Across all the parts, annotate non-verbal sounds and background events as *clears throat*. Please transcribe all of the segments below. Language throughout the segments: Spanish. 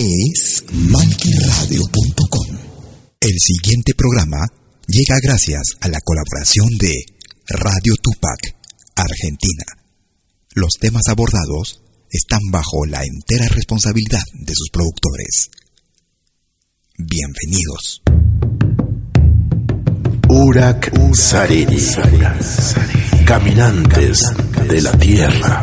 es malquiradio.com. El siguiente programa llega gracias a la colaboración de Radio Tupac, Argentina. Los temas abordados están bajo la entera responsabilidad de sus productores. Bienvenidos. Urak Sariri. Caminantes de la Tierra.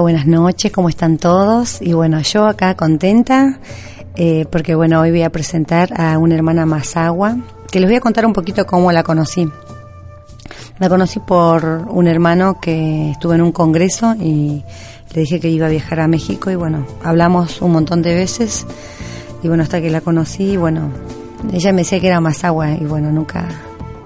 Buenas noches, ¿cómo están todos? Y bueno, yo acá contenta eh, porque bueno, hoy voy a presentar a una hermana Mazagua, que les voy a contar un poquito cómo la conocí. La conocí por un hermano que estuvo en un congreso y le dije que iba a viajar a México y bueno, hablamos un montón de veces y bueno, hasta que la conocí, bueno, ella me decía que era Mazagua y bueno, nunca,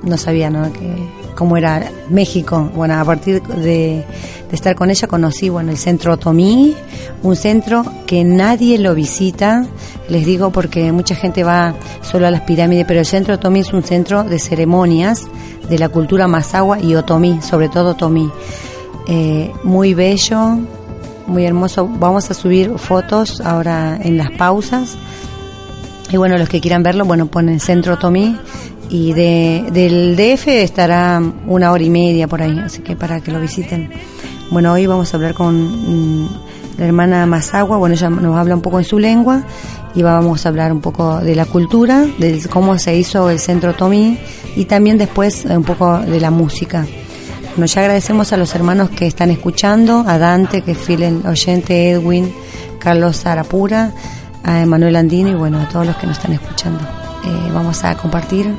no sabía, ¿no? Que, cómo era México. Bueno, a partir de, de, estar con ella conocí, bueno, el centro Otomí, un centro que nadie lo visita, les digo porque mucha gente va solo a las pirámides, pero el centro Otomí es un centro de ceremonias de la cultura mazahua y otomí, sobre todo otomí. Eh, muy bello, muy hermoso. Vamos a subir fotos ahora en las pausas. Y bueno, los que quieran verlo, bueno, ponen Centro Otomí y de, del DF estará una hora y media por ahí, así que para que lo visiten. Bueno, hoy vamos a hablar con mm, la hermana Mazagua, bueno, ella nos habla un poco en su lengua y vamos a hablar un poco de la cultura, de cómo se hizo el Centro Tomí y también después un poco de la música. Bueno, ya agradecemos a los hermanos que están escuchando, a Dante, que es fiel oyente, Edwin, Carlos Arapura, a Emanuel Andino y bueno, a todos los que nos están escuchando. Eh, vamos a compartir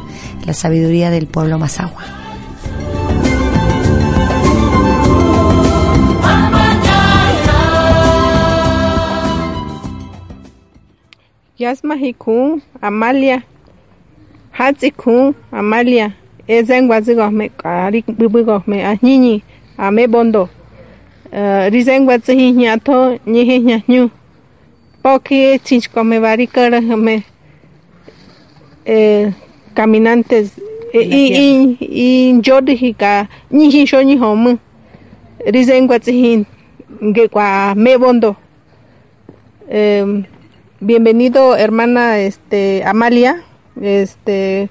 la sabiduría del pueblo Mazahua. Yasmahikun, Amalia, Hatzikun, Amalia, Ezengwazigome, Ari Bibigome, Ahnini, Ame Bondo, Rizengwazihinyato, Nihinyanyu, Poki, Chinchkome, Varikarame, caminantes y y y ka ni sho ni hom rizen kwa tsin ge kwa me bondo. Eh, bienvenido hermana este Amalia este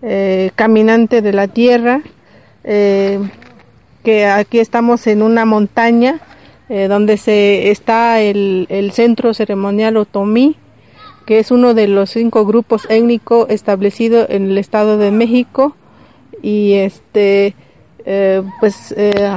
eh, caminante de la tierra. Eh, que aquí estamos en una montaña eh, donde se está el, el centro ceremonial otomí que es uno de los cinco grupos étnicos establecidos en el Estado de México y este eh, pues eh,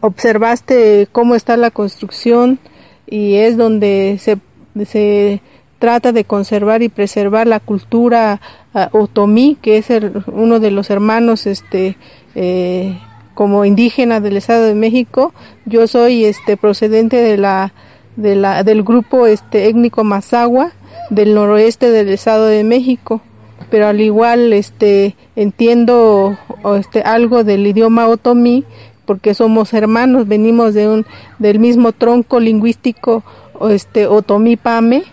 observaste cómo está la construcción y es donde se, se trata de conservar y preservar la cultura uh, otomí, que es uno de los hermanos este eh, como indígena del Estado de México. Yo soy este procedente de la del grupo este étnico Mazagua del noroeste del Estado de México, pero al igual este entiendo este algo del idioma otomí porque somos hermanos, venimos de un del mismo tronco lingüístico este otomí pame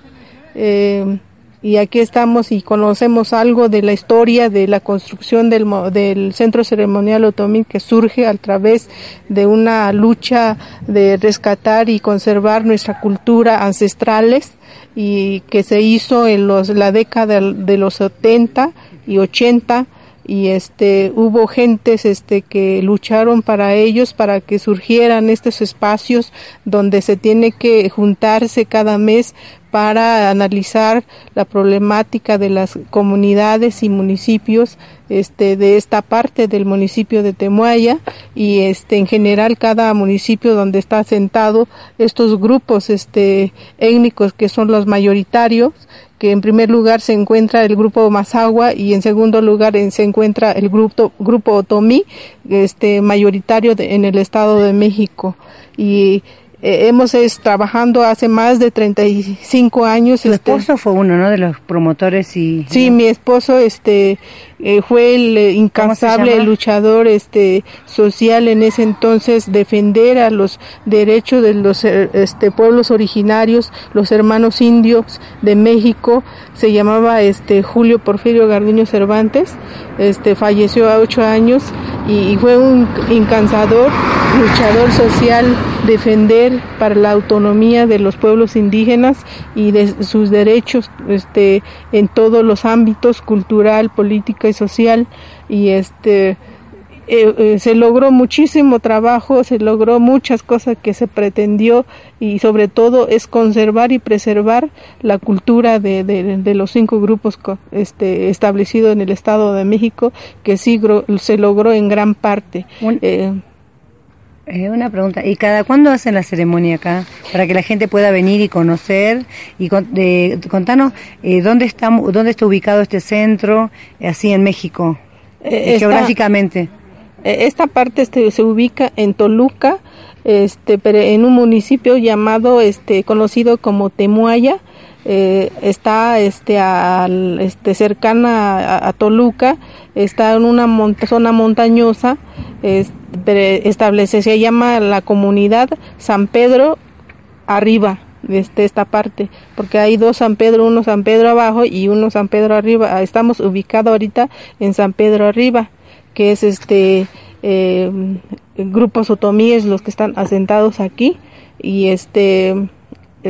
eh, y aquí estamos y conocemos algo de la historia de la construcción del, del centro ceremonial otomí que surge a través de una lucha de rescatar y conservar nuestra cultura ancestrales y que se hizo en los, la década de los 70 y 80 y este hubo gentes este que lucharon para ellos para que surgieran estos espacios donde se tiene que juntarse cada mes para analizar la problemática de las comunidades y municipios este de esta parte del municipio de Temuaya y este en general cada municipio donde está sentado estos grupos este étnicos que son los mayoritarios que en primer lugar se encuentra el grupo Mazagua y en segundo lugar se encuentra el grupo grupo Otomí este mayoritario en el estado de México. Y eh, hemos es, trabajando hace más de 35 años. Su este, esposo fue uno, ¿no? De los promotores y... Sí, mi esposo este, eh, fue el eh, incansable luchador este, social en ese entonces, defender a los derechos de los este, pueblos originarios, los hermanos indios de México. Se llamaba este, Julio Porfirio Garduño Cervantes. Este, falleció a ocho años y, y fue un incansador luchador social defender para la autonomía de los pueblos indígenas y de sus derechos este en todos los ámbitos cultural, política y social y este eh, eh, se logró muchísimo trabajo, se logró muchas cosas que se pretendió y sobre todo es conservar y preservar la cultura de, de, los cinco grupos este, establecidos en el Estado de México que sí se logró en gran parte. Eh, eh, una pregunta, ¿y cada cuándo hacen la ceremonia acá? Para que la gente pueda venir y conocer. Y contanos, eh, ¿dónde, está, ¿dónde está ubicado este centro, eh, así en México, geográficamente? Esta parte este, se ubica en Toluca, este, pero en un municipio llamado, este, conocido como Temuaya, está este, al, este cercana a, Toluca, está en una zona montañosa, establece, se llama la comunidad San Pedro arriba de este, esta parte, porque hay dos San Pedro, uno San Pedro abajo y uno San Pedro arriba. Estamos ubicados ahorita en San Pedro arriba, que es este eh, grupos otomíes los que están asentados aquí y este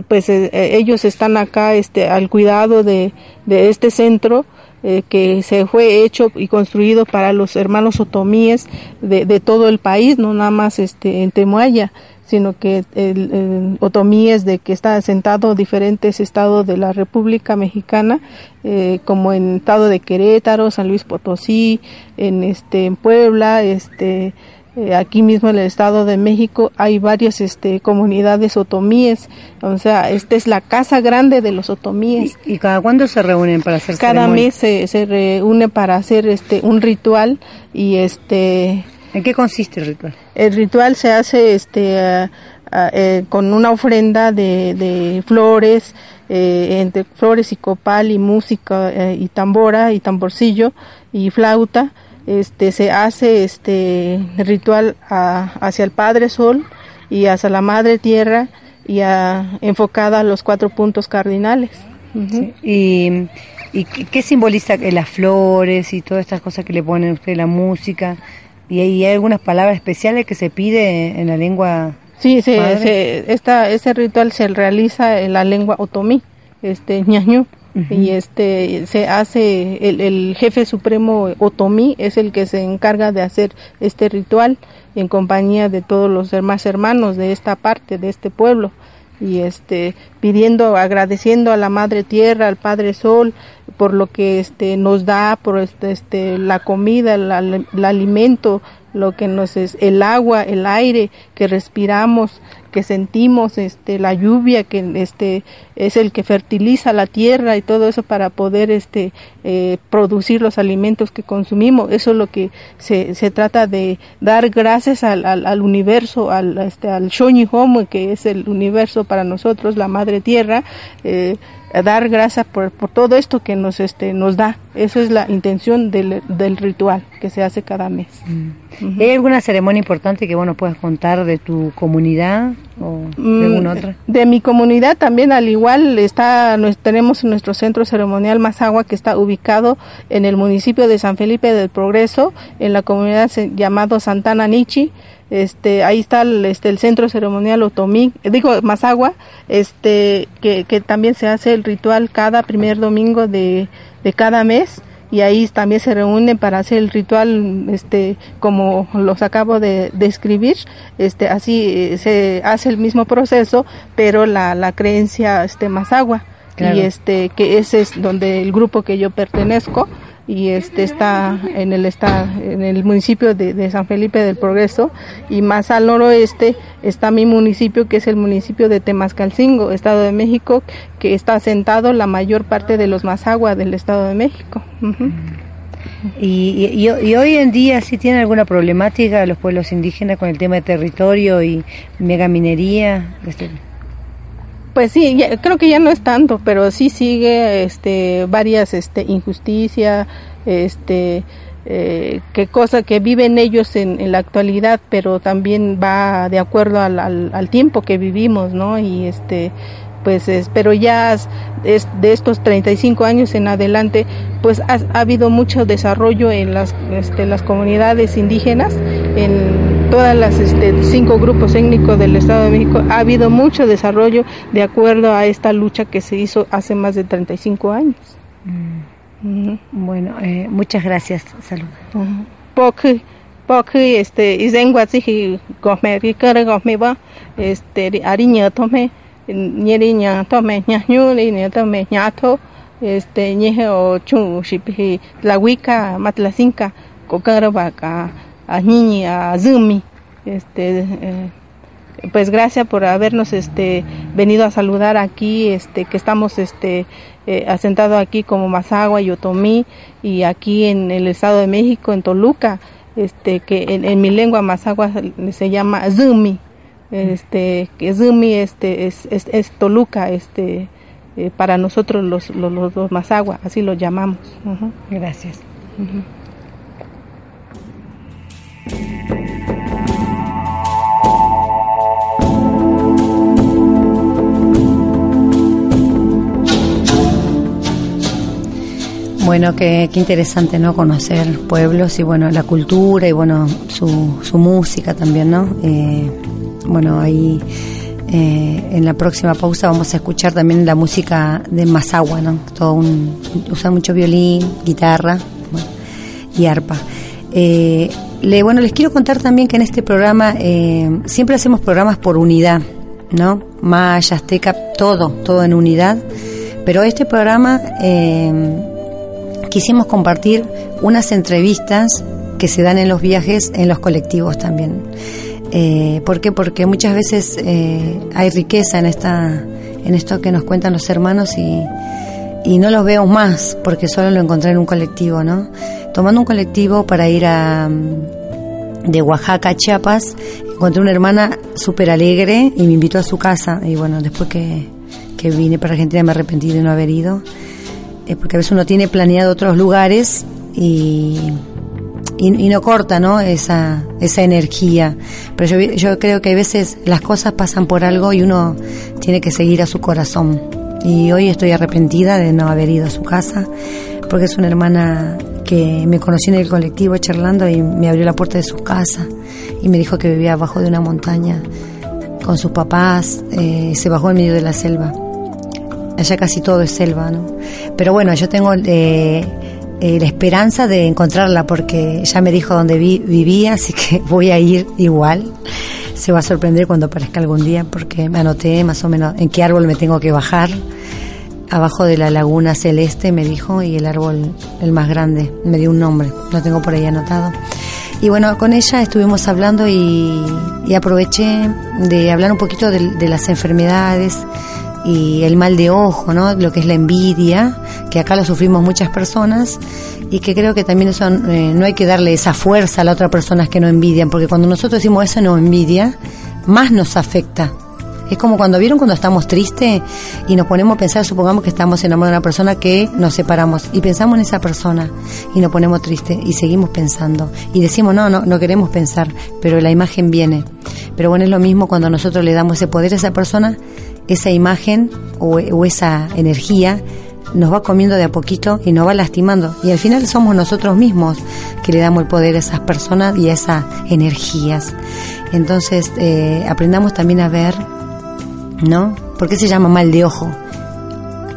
pues eh, ellos están acá este al cuidado de, de este centro eh, que se fue hecho y construido para los hermanos otomíes de, de, todo el país, no nada más este en Temuaya, sino que el, otomíes de que está asentado diferentes estados de la República Mexicana, eh, como en el estado de Querétaro, San Luis Potosí, en este en Puebla, este eh, aquí mismo en el Estado de México hay varias este, comunidades otomíes, o sea, esta es la casa grande de los otomíes. ¿Y, cada cuándo se reúnen para hacer Cada mes se, se reúne para hacer este un ritual y este... ¿En qué consiste el ritual? El ritual se hace este eh, con una ofrenda de, de flores, eh, entre flores y copal y música y tambora y tamborcillo y flauta este se hace este ritual hacia el Padre Sol y hacia la Madre Tierra y enfocada a los cuatro puntos cardinales. y, y, qué simboliza las flores y todas estas cosas que le ponen usted la música? ¿Y hay, algunas palabras especiales que se pide en la lengua? Sí, se, esta, ese ritual se realiza en la lengua otomí, este ñañú y este se hace el, el, jefe supremo otomí es el que se encarga de hacer este ritual en compañía de todos los demás hermanos de esta parte de este pueblo. Y este pidiendo, agradeciendo a la Madre Tierra, al Padre Sol, por lo que este nos da, por este, este la comida, el alimento, lo que nos es el agua, el aire que respiramos, que sentimos, este, la lluvia que este es el que fertiliza la tierra y todo eso para poder este eh, producir los alimentos que consumimos. Eso es lo que se, se trata de dar gracias al, al, universo, al este al Shoni Homo, que es el universo para nosotros, la madre tierra. Eh, dar gracias por, por, todo esto que nos este nos da. Eso es la intención del, del ritual que se hace cada mes. Mm. ¿hay alguna ceremonia importante que nos puedas contar de tu comunidad o de mm, alguna otra de mi comunidad también al igual está tenemos nuestro centro ceremonial Mazagua que está ubicado en el municipio de San Felipe del Progreso en la comunidad llamado Santana Nichi este ahí está el, este el centro ceremonial Otomí digo Mazagua este que, que también se hace el ritual cada primer domingo de, de cada mes y ahí también se reúnen para hacer el ritual este como los acabo de describir este así eh, se hace el mismo proceso pero la, la creencia este Mazagua. Y este que ese es donde el grupo que yo pertenezco y este está en el está en el municipio de, San Felipe del Progreso y más al noroeste está mi municipio que es el municipio de Temascalcingo, Estado de México, que está asentado la mayor parte de los Mazagua del Estado de México. y, y, hoy en día sí tiene alguna problemática los pueblos indígenas con el tema de territorio y megaminería. Este, pues sí, creo que ya no es tanto, pero sí sigue este, varias este, injusticias, este, eh, que cosa que viven ellos en, la actualidad, pero también va de acuerdo al, tiempo que vivimos, ¿no? Y este, pues, es, pero ya de estos 35 años en adelante, pues ha, ha habido mucho desarrollo en las, este, las comunidades indígenas, en todas las este, cinco grupos étnicos del Estado de México ha habido mucho desarrollo de acuerdo a esta lucha que se hizo hace más de 35 años. Mm. Bueno, eh, muchas gracias. Salud. Porque porque este izengwa si gome rikara gome ba este ariña tome ñeriña tome ñañu ni tome ñato este ñeje o chu shipi la wika matlacinca kokara ba ka a Ñiñi, a Zumi, este, eh, pues gracias por habernos este venido a saludar aquí, este, que estamos este eh, asentados aquí como Mazagua y Otomí y aquí en el Estado de México, en Toluca, este, que en, mi lengua Mazagua se llama Zumi, este, que Zumi este, es, es, Toluca, este, eh, para nosotros los, los, los, Mazagua, así lo llamamos. Gracias. Bueno, qué, interesante, ¿no? Conocer pueblos y, bueno, la cultura y, bueno, su, su música también, ¿no? Eh, bueno, ahí eh, en la próxima pausa vamos a escuchar también la música de Mazagua, ¿no? Todo un, usa mucho violín, guitarra y arpa. Eh, le, bueno, les quiero contar también que en este programa siempre hacemos programas por unidad, ¿no? Maya, Azteca, todo, todo en unidad. Pero este programa quisimos compartir unas entrevistas que se dan en los viajes, en los colectivos también. Eh, ¿Por qué? Porque muchas veces eh, hay riqueza en esta, en esto que nos cuentan los hermanos y, y no los veo más porque solo lo encontré en un colectivo, ¿no? Tomando un colectivo para ir a de Oaxaca a Chiapas, encontré una hermana súper alegre y me invitó a su casa y bueno, después que, que vine para Argentina me arrepentí de no haber ido eh, porque a veces uno tiene planeado otros lugares y, y, no corta ¿no? Esa, esa energía. Pero yo, yo creo que a veces las cosas pasan por algo y uno tiene que seguir a su corazón. Y hoy estoy arrepentida de no haber ido a su casa, porque es una hermana que me conocí en el colectivo charlando y me abrió la puerta de su casa y me dijo que vivía abajo de una montaña con sus papás, eh, se bajó en medio de la selva allá casi todo es selva, ¿no? Pero bueno, yo tengo eh, eh, la esperanza de encontrarla porque ya me dijo dónde vivía, así que *laughs* voy a ir igual. Se va a sorprender cuando aparezca algún día porque me anoté más o menos en qué árbol me tengo que bajar. Abajo de la laguna celeste me dijo y el árbol, el más grande, me dio un nombre, lo tengo por ahí anotado. Y bueno, con ella estuvimos hablando y, aproveché de hablar un poquito de, las enfermedades y el mal de ojo, ¿no? Lo que es la envidia, que acá lo sufrimos muchas personas y que creo que también eso eh, no hay que darle esa fuerza a las otras personas que no envidian, porque cuando nosotros decimos eso no envidia, más nos afecta es como cuando vieron cuando estamos tristes y nos ponemos a pensar, supongamos que estamos enamorados de una persona que nos separamos y pensamos en esa persona y nos ponemos tristes y seguimos pensando y decimos, no, no, no queremos pensar, pero la imagen viene. Pero bueno, es lo mismo cuando nosotros le damos ese poder a esa persona, esa imagen o, esa energía nos va comiendo de a poquito y nos va lastimando. Y al final somos nosotros mismos que le damos el poder a esas personas y a esas energías. Entonces, eh, aprendamos también a ver ¿no? ¿Por qué se llama mal de ojo?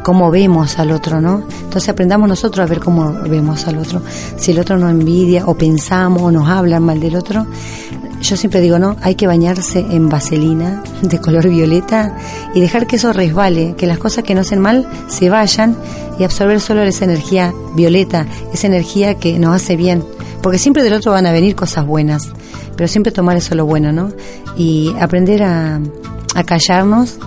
Cómo vemos al otro, ¿no? Entonces aprendamos nosotros a ver cómo vemos al otro. Si el otro nos envidia o pensamos o nos habla mal del otro, yo siempre digo, no, hay que bañarse en vaselina de color violeta y dejar que eso resbale, que las cosas que no hacen mal se vayan y absorber solo esa energía violeta, esa energía que nos hace bien. Porque siempre del otro van a venir cosas buenas, pero siempre tomar eso lo bueno, ¿no? Y aprender a, a callarnos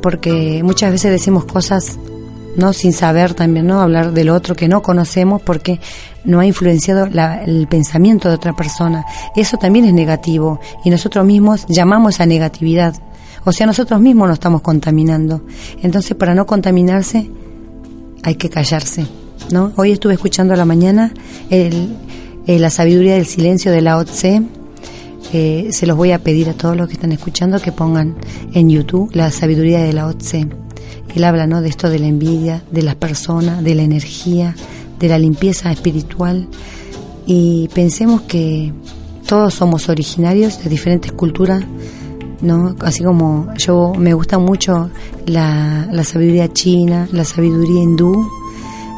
porque muchas veces decimos cosas no sin saber también no hablar del otro que no conocemos porque no ha influenciado el pensamiento de otra persona. Eso también es negativo y nosotros mismos llamamos a negatividad. O sea nosotros mismos nos estamos contaminando. Entonces para no contaminarse hay que callarse no hoy estuve escuchando a la mañana el, la sabiduría del silencio de Lao Tse. Eh, se los voy a pedir a todos los que están escuchando que pongan en YouTube la sabiduría de la Tse. Él habla ¿no? de esto de la envidia, de las personas, de la energía, de la limpieza espiritual. Y pensemos que todos somos originarios de diferentes culturas, ¿no? Así como yo me gusta mucho la, la sabiduría china, la sabiduría hindú,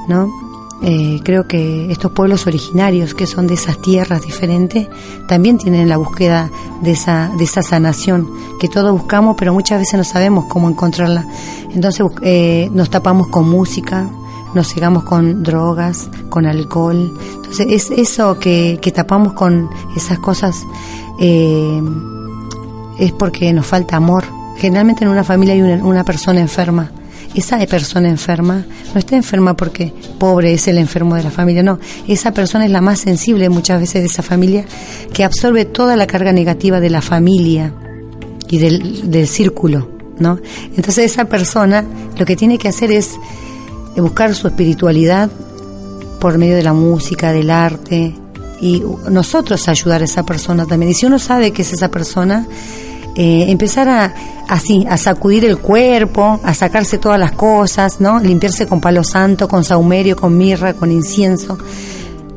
¿no? Eh, creo que estos pueblos originarios que son de esas tierras diferentes también tienen la búsqueda de esa, de esa sanación que todos buscamos pero muchas veces no sabemos cómo encontrarla. Entonces eh, nos tapamos con música, nos cegamos con drogas, con alcohol. Entonces es eso que, que tapamos con esas cosas eh, es porque nos falta amor. Generalmente en una familia hay una, una persona enferma esa persona enferma no está enferma porque pobre es el enfermo de la familia, no, esa persona es la más sensible muchas veces de esa familia que absorbe toda la carga negativa de la familia y del, del círculo, ¿no? Entonces esa persona lo que tiene que hacer es buscar su espiritualidad por medio de la música, del arte, y nosotros ayudar a esa persona también. Y si uno sabe que es esa persona, eh, empezar a así, a sacudir el cuerpo, a sacarse todas las cosas, ¿no? Limpiarse con palo santo, con saumerio, con mirra, con incienso,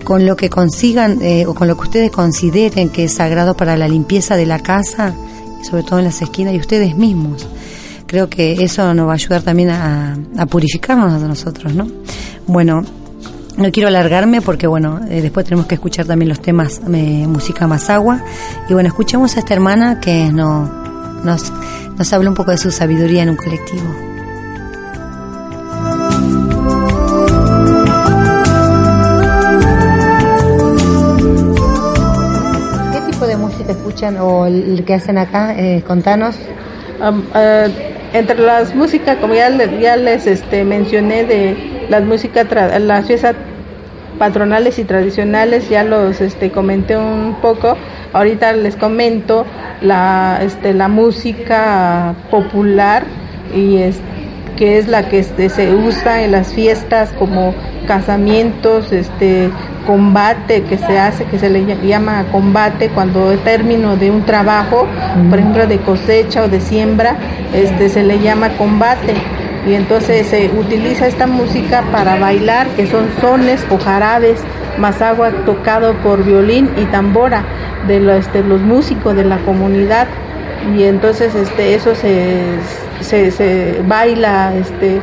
con lo que consigan eh, o con lo que ustedes consideren que es sagrado para la limpieza de la casa, sobre todo en las esquinas y ustedes mismos. Creo que eso nos va a ayudar también a, purificarnos a nosotros, ¿no? Bueno, no quiero alargarme porque, bueno, eh, después tenemos que escuchar también los temas de música más agua. Y bueno, escuchemos a esta hermana que no, nos, nos habla un poco de su sabiduría en un colectivo. ¿Qué tipo de música escuchan o el que hacen acá? Eh, contanos. Eh, entre las músicas, como ya, ya les este, mencioné de las músicas, las fiestas patronales y tradicionales, ya los este, comenté un poco. Ahorita les comento la, este, la música popular y es, que es la que este, se usa en las fiestas como casamientos, este, combate que se hace, que se le llama combate cuando es término de un trabajo, por ejemplo de cosecha o de siembra, este, se le llama combate. Y entonces se utiliza esta música para bailar, que son sones o jarabes, más agua tocado por violín y tambora de los, este, los músicos de la comunidad y entonces este eso se, se, baila este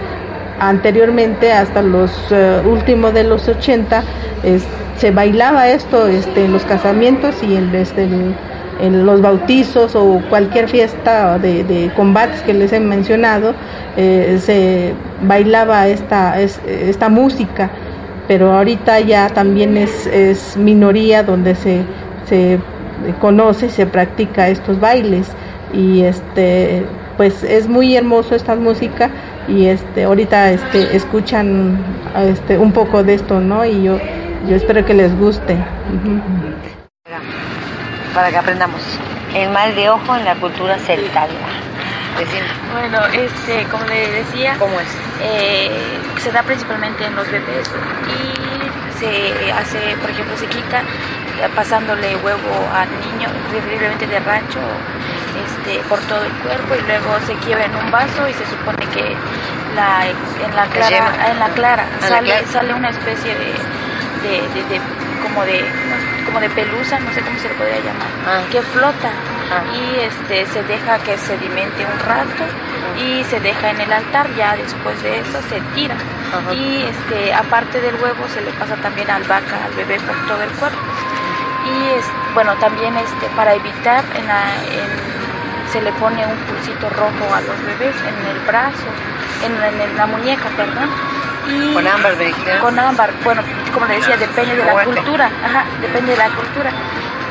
anteriormente hasta los eh, últimos de los 80 se bailaba esto este en los casamientos y en este en los bautizos o cualquier fiesta de, combates que les he mencionado, eh, se bailaba esta, esta música, pero ahorita ya también es, es minoría donde se conoce, se practica estos bailes. Y este pues es muy hermoso esta música y este ahorita este escuchan este un poco de esto no y yo yo espero que les guste. Para que aprendamos. El mal de ojo en la cultura celta. Bueno este como le decía cómo es eh, se da principalmente en los bebés y se hace por ejemplo se quita pasándole huevo al niño preferiblemente de rancho este, por todo el cuerpo y luego se quiebra en un vaso y se supone que la, en la clara, en la clara sale, sale una especie de, de, como de como de pelusa, no sé cómo se le podría llamar, ah. que flota ah. y este se deja que sedimente un rato y se deja en el altar, ya después de eso se tira. Y este aparte del huevo se le pasa también al vaca, al bebé por todo el cuerpo. Y bueno, también este para evitar en la, se le pone un pulsito rojo a los bebés en el brazo, en, la muñeca, perdón. Y con ámbar, Con ámbar, bueno, como le decía, depende de la cultura, ajá, depende de la cultura.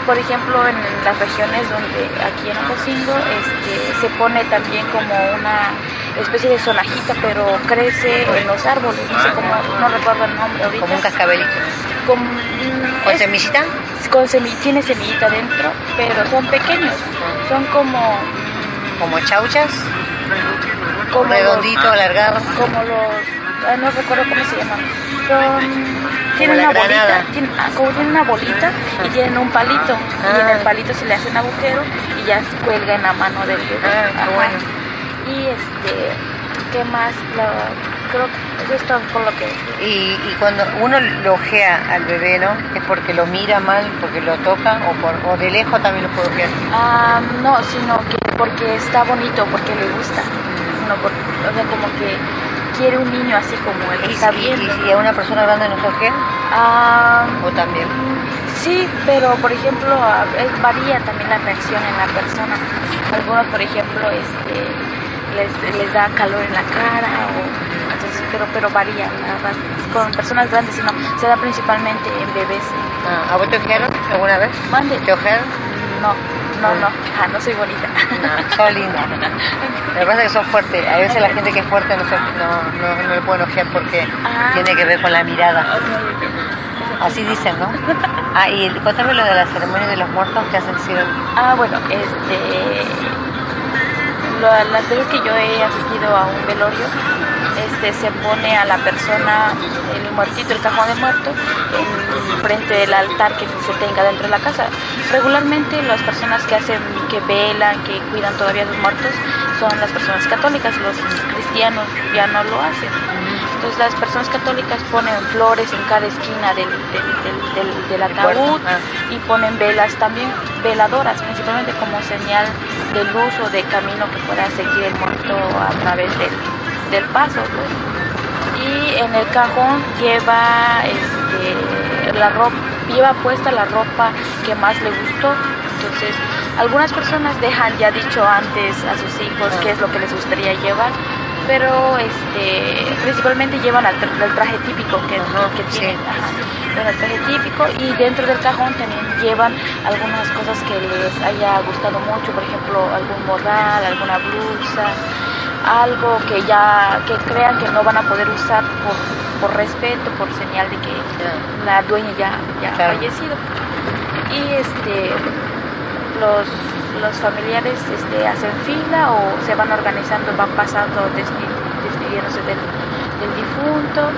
Por ejemplo, en las regiones donde aquí en Ocosingo este, se pone también como una especie de sonajita, pero crece en los árboles, no sé cómo, no recuerdo el nombre ahorita. Como un cascabelito. ¿Con, ¿Con semillita? Con tiene semillita dentro, pero son pequeños, son como... ¿Como chauchas? Como redondito, alargado. Como los... no recuerdo cómo se llaman. Son tienen una bolita, tienen, ah, como tienen una bolita y tienen un palito y en el ah. palito se le hace un agujero y ya cuelga en la mano del bebé. Ah, bueno. Y este, ¿qué más? creo que eso es todo por lo que... Y, y cuando uno lo ojea al bebé, ¿no? ¿Es porque lo mira mal, porque lo toca o, por, o de lejos también lo puede ojear? Ah, no, sino que porque está bonito, porque le gusta. No, o sea, como que quiere un niño así como él. está bien. ¿Y, a una persona grande no ojea? Ah, ¿O también? Sí, pero por ejemplo, varía también la reacción en la persona. Algunos, por ejemplo, este les, les da calor en la cara o entonces, pero pero varía con personas grandes sino se da principalmente en bebés ah, ¿a vos te ojearon alguna vez? ¿Mande? ¿te ojearon? no no, no, ah, no soy bonita. No, son lindas. Lo que pasa es que son fuertes. A veces la gente que es fuerte no, no, no, no le pueden ojear porque ah. tiene que ver con la mirada. Así dicen, ¿no? Ah, y cuéntame lo de la ceremonia de los muertos que hacen sido. Ah, bueno, este las veces que yo he asistido a un velorio, este, se pone a la persona, el muertito, el cajón de muerto, en frente del altar que se tenga dentro de la casa. Regularmente las personas que hacen, que velan, que cuidan todavía a los muertos, son las personas católicas, los cristianos ya no lo hacen. Entonces las personas católicas ponen flores en cada esquina del, del, del, ataúd ah. y ponen velas también, veladoras, principalmente como señal de luz o de camino que pueda seguir el muerto a través del, paso. Pues. Y en el cajón lleva este, la ropa, lleva puesta la ropa que más le gustó. Entonces, algunas personas dejan ya dicho antes a sus hijos qué es lo que les gustaría llevar pero este principalmente llevan el, traje típico que, que tienen, el traje típico y dentro del cajón también llevan algunas cosas que les haya gustado mucho, por ejemplo algún morral, alguna blusa, algo que ya que crean que no van a poder usar por, por respeto, por señal de que la dueña ya, ya ha fallecido. Y este los, los familiares este, hacen fila o se van organizando, van pasando despidiéndose del, del difunto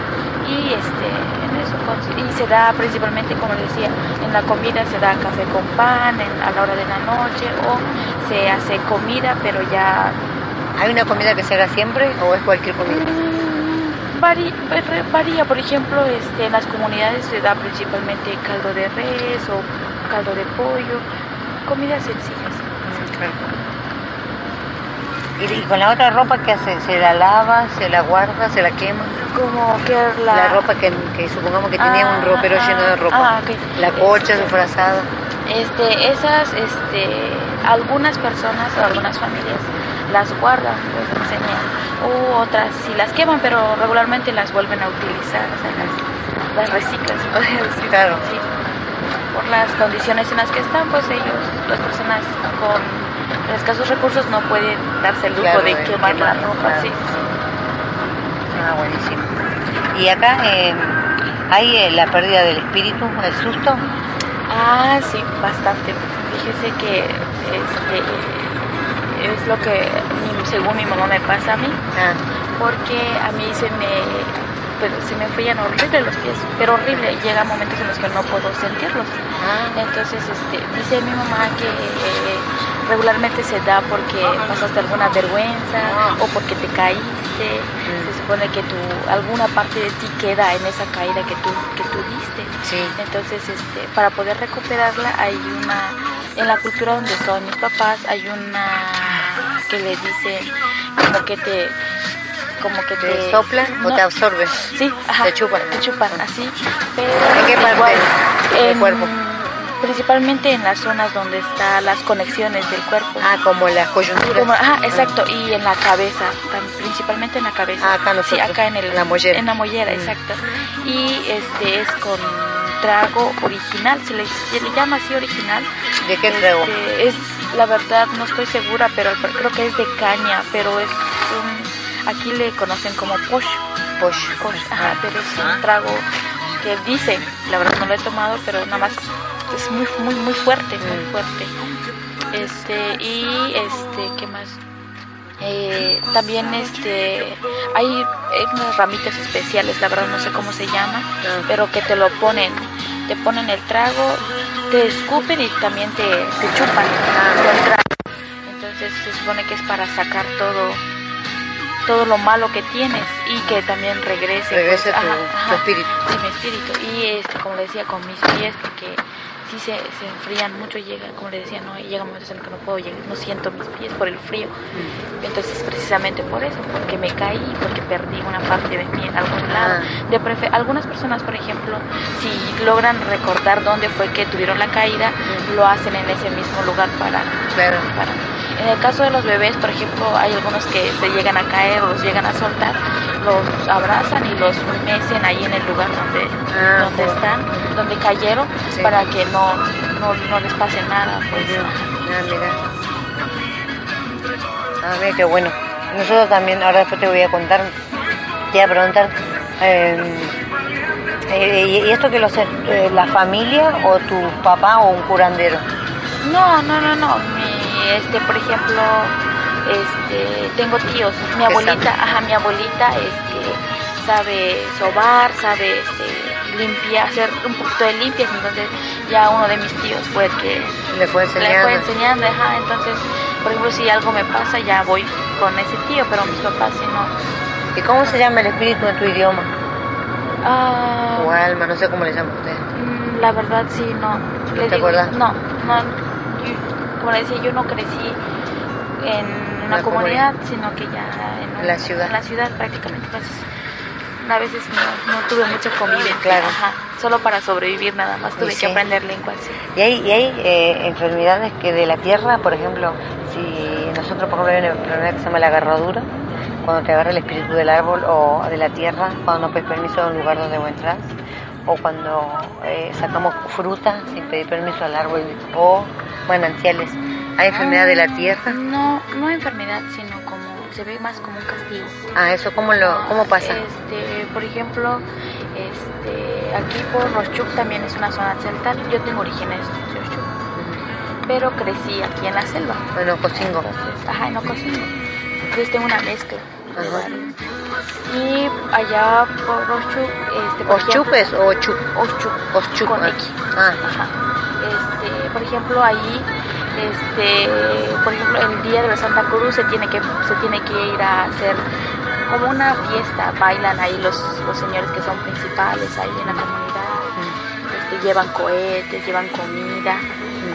y este en eso y se da principalmente como les decía en la comida se da café con pan a la hora de la noche o se hace comida pero ya hay una comida que se haga siempre o es cualquier comida mm, varía, varía, por ejemplo este en las comunidades se da principalmente caldo de res o caldo de pollo comidas sencillas. ¿Y, con la otra ropa que hace? ¿Se la lava, se la guarda, se la quema? Como que la... La ropa que, supongamos que tenía un ropero lleno de ropa. Ah, La colcha, su frazada. Este, esas, este, algunas personas o algunas familias las guardan, pues enseñan, u otras sí las queman, pero regularmente las vuelven a utilizar, o sea, las, las reciclan, se podría decir. Claro. Sí. Por las condiciones en las que están, pues ellos, las personas con escasos recursos no pueden darse el lujo Claro, de quemar la ropa, claro. sí, sí. Ah, buenísimo. Y acá eh, hay eh, la pérdida del espíritu, el susto. Ah, sí, bastante. Fíjese que este, es lo que según mi mamá me pasa a mí, Ah, porque a mí se me, pero se me frían horrible los pies, pero horrible. Llega momentos en los que no puedo sentirlos. ah, Entonces, este, dice mi mamá que eh, regularmente se da porque pasaste alguna vergüenza o porque te caíste. Se supone que tu, alguna parte de ti queda en esa caída que tú, que tú diste. sí. Entonces, este, para poder recuperarla hay una, en la cultura donde son mis papás, hay una que le dicen como que te, como que te, ¿Te soplan o te absorben? Sí, ajá, Te chupan. Te chupan, así. Pero ¿En qué parte igual, del en- cuerpo? Principalmente en las zonas donde están las conexiones del cuerpo. Ah, como las coyunturas. Como- ajá, exacto, y en la cabeza, principalmente en la cabeza. Ah, acá Sí, nosotros, acá en el, en la mollera. En la mollera, Mm. exacto. Y este es con trago original, se le, se le llama así original. ¿De qué trago? Este, es, la verdad, no estoy segura, pero creo que es de caña, pero es un, aquí le conocen como posh. Posh. Posh, ajá, Ah. pero es un trago que dice, la verdad no lo he tomado, pero nada más es muy, muy, muy fuerte, muy Mm. fuerte. Este, y este, ¿qué más? Eh, también este hay, unas ramitas especiales, la verdad no sé cómo se llama, Ah. pero que te lo ponen, te ponen el trago, te escupen y también te, te chupan el trago. Entonces se supone que es para sacar todo todo lo malo que tienes y que también regrese, Regrese pues, tu- ajá, tu ajá, espíritu. sí, mi espíritu y este, como decía con mis pies porque sí se, se enfrían mucho llega como le decía no llega momentos en los que no puedo llegar no siento mis pies por el frío. Entonces precisamente por eso porque me caí y porque perdí una parte de mí en algún lado. Ah. de prefe- algunas personas por ejemplo si logran recordar dónde fue que tuvieron la caída lo hacen en ese mismo lugar para Claro. para- En el caso de los bebés, por ejemplo, hay algunos que se llegan a caer o los llegan a soltar, los abrazan y los mecen ahí en el lugar donde, Ah, donde están, donde cayeron, Sí. para que no, no, no les pase nada. Pues. Ah, mira. Ah, mira qué bueno. Nosotros también, ahora después te voy a contar, te voy a preguntar, eh, eh, ¿y y esto que lo hace eh, la familia o tu papá o un curandero? No, no, no, no. Mi, este, por ejemplo, este, tengo tíos. Mi ¿Qué abuelita, ajá, mi abuelita, este, sabe sobar, sabe, este, limpiar, hacer un poquito de limpias. Entonces, ya uno de mis tíos fue el que Le fue le enseñando. fue enseñando, ajá. Entonces, por ejemplo, si algo me pasa, ya voy con ese tío, pero mis papás sí no. ¿Y cómo se llama el espíritu en tu idioma? Ah, O alma, no sé cómo le llaman ustedes. Mm, La verdad sí, no. Le ¿Te digo, acuerdas? No, no. yo- como le decía, yo no crecí en una comunidad, sino que ya en, un- la ciudad. En la ciudad prácticamente. Entonces, a veces no, no tuve mucha convivencia. Claro. Ajá, solo para sobrevivir nada más tuve que aprender lenguas. Y hay, y hay eh, enfermedades que de la tierra, por ejemplo, si nosotros por ejemplo hay una enfermedad que se llama la agarradura, cuando te agarra el espíritu del árbol o de la tierra, cuando no pides permiso a un lugar donde vos entras, o cuando eh, sacamos fruta sin pedir permiso al árbol, o manantiales. ¿Hay enfermedad de la tierra? No, no enfermedad, sino como se ve más como un castigo. Ah, ¿eso cómo, lo, cómo pasa? Este, por ejemplo, este, aquí por Rochuk también es una zona celtal. Yo tengo orígenes de Rochuk, pero crecí aquí en la selva. Bueno, Cocingo. Entonces, ajá, en Ocosingo. Entonces tengo una mezcla. Ajá. varios. Y allá por Rochuk, este, por ejemplo- ¿Ochupes o ochup? Ochup. Ochup, Con ah. X. Ah. Ajá. Este, por ejemplo, ahí, este, por ejemplo, el día de la Santa Cruz se tiene que, se tiene que ir a hacer como una fiesta, bailan ahí los, los señores que son principales ahí en la comunidad, este, llevan cohetes, llevan comida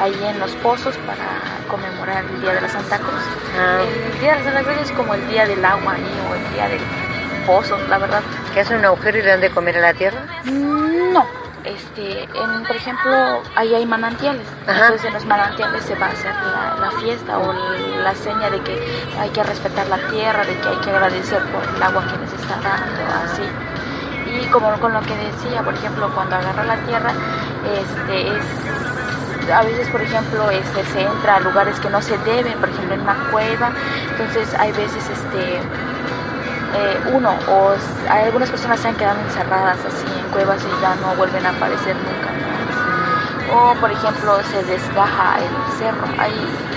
ahí en los pozos para conmemorar el día de la Santa Cruz. Ah. El día de la Santa Cruz es como el día del agua ahí o el día del pozo, la verdad. ¿Que hacen un agujero y le dan de comer a la tierra? No, este, en, por ejemplo, ahí hay manantiales. Entonces en los manantiales se va a hacer la, fiesta o la seña de que hay que respetar la tierra, de que hay que agradecer por el agua que les está dando, así. Y como con lo que decía, por ejemplo, cuando agarra la tierra, este, es a veces, por ejemplo, este, se entra a lugares que no se deben, por ejemplo, en una cueva, entonces hay veces, este, eh, uno, o algunas personas se han quedado encerradas así en cuevas y ya no vuelven a aparecer nunca O, por ejemplo, se desgaja el cerro. Hay,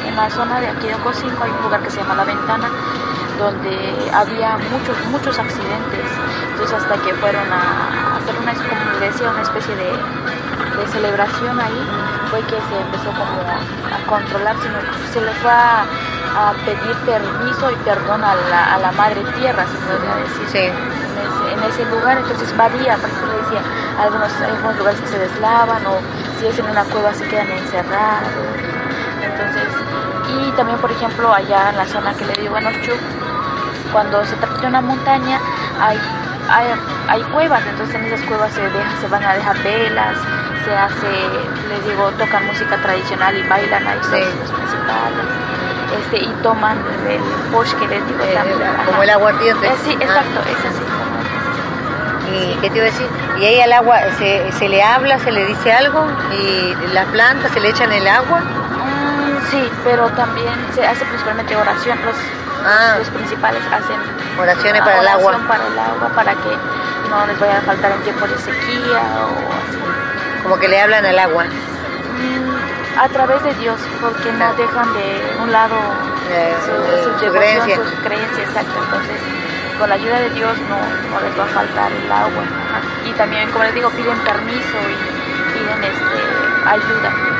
en la zona de aquí de Ocosingo hay un lugar que se llama La Ventana, donde había muchos, muchos accidentes. Entonces, hasta que fueron a hacer una, como decía, una especie de, de celebración ahí, fue que se empezó como a controlar, sino se les va a pedir permiso y perdón a la, a la madre tierra, se podría decir. En, ese, lugar, entonces varía, por ejemplo, decía, algunos, algunos lugares que se deslavan o si es en una cueva se quedan encerrados. Entonces, y también, por ejemplo, allá en la zona que le digo a Norchu, cuando se trata de una montaña, hay, hay, hay, cuevas, entonces en esas cuevas se, deja, se van a dejar velas, se hace, les digo, tocan música tradicional y bailan ahí los principales este, y toman el posh que les digo Como el aguardiente. Eh, sí, ah. exacto, es así. ¿Y qué te iba a decir? ¿Y ahí al agua se, se le habla, se le dice algo? ¿Y las plantas se le echan el agua? Mm, sí, pero también se hace principalmente oración. Los, ah. los principales hacen oraciones para el agua. para el agua, para que no les vaya a faltar en tiempo de sequía o así. Como que le hablan al agua. Mm, a través de Dios, porque no dejan de un lado eh, su, su, creencia. sus creencias, exacto. Entonces, con la ayuda de Dios no, no les va a faltar el agua. Y también, como les digo, piden permiso y piden este, ayuda.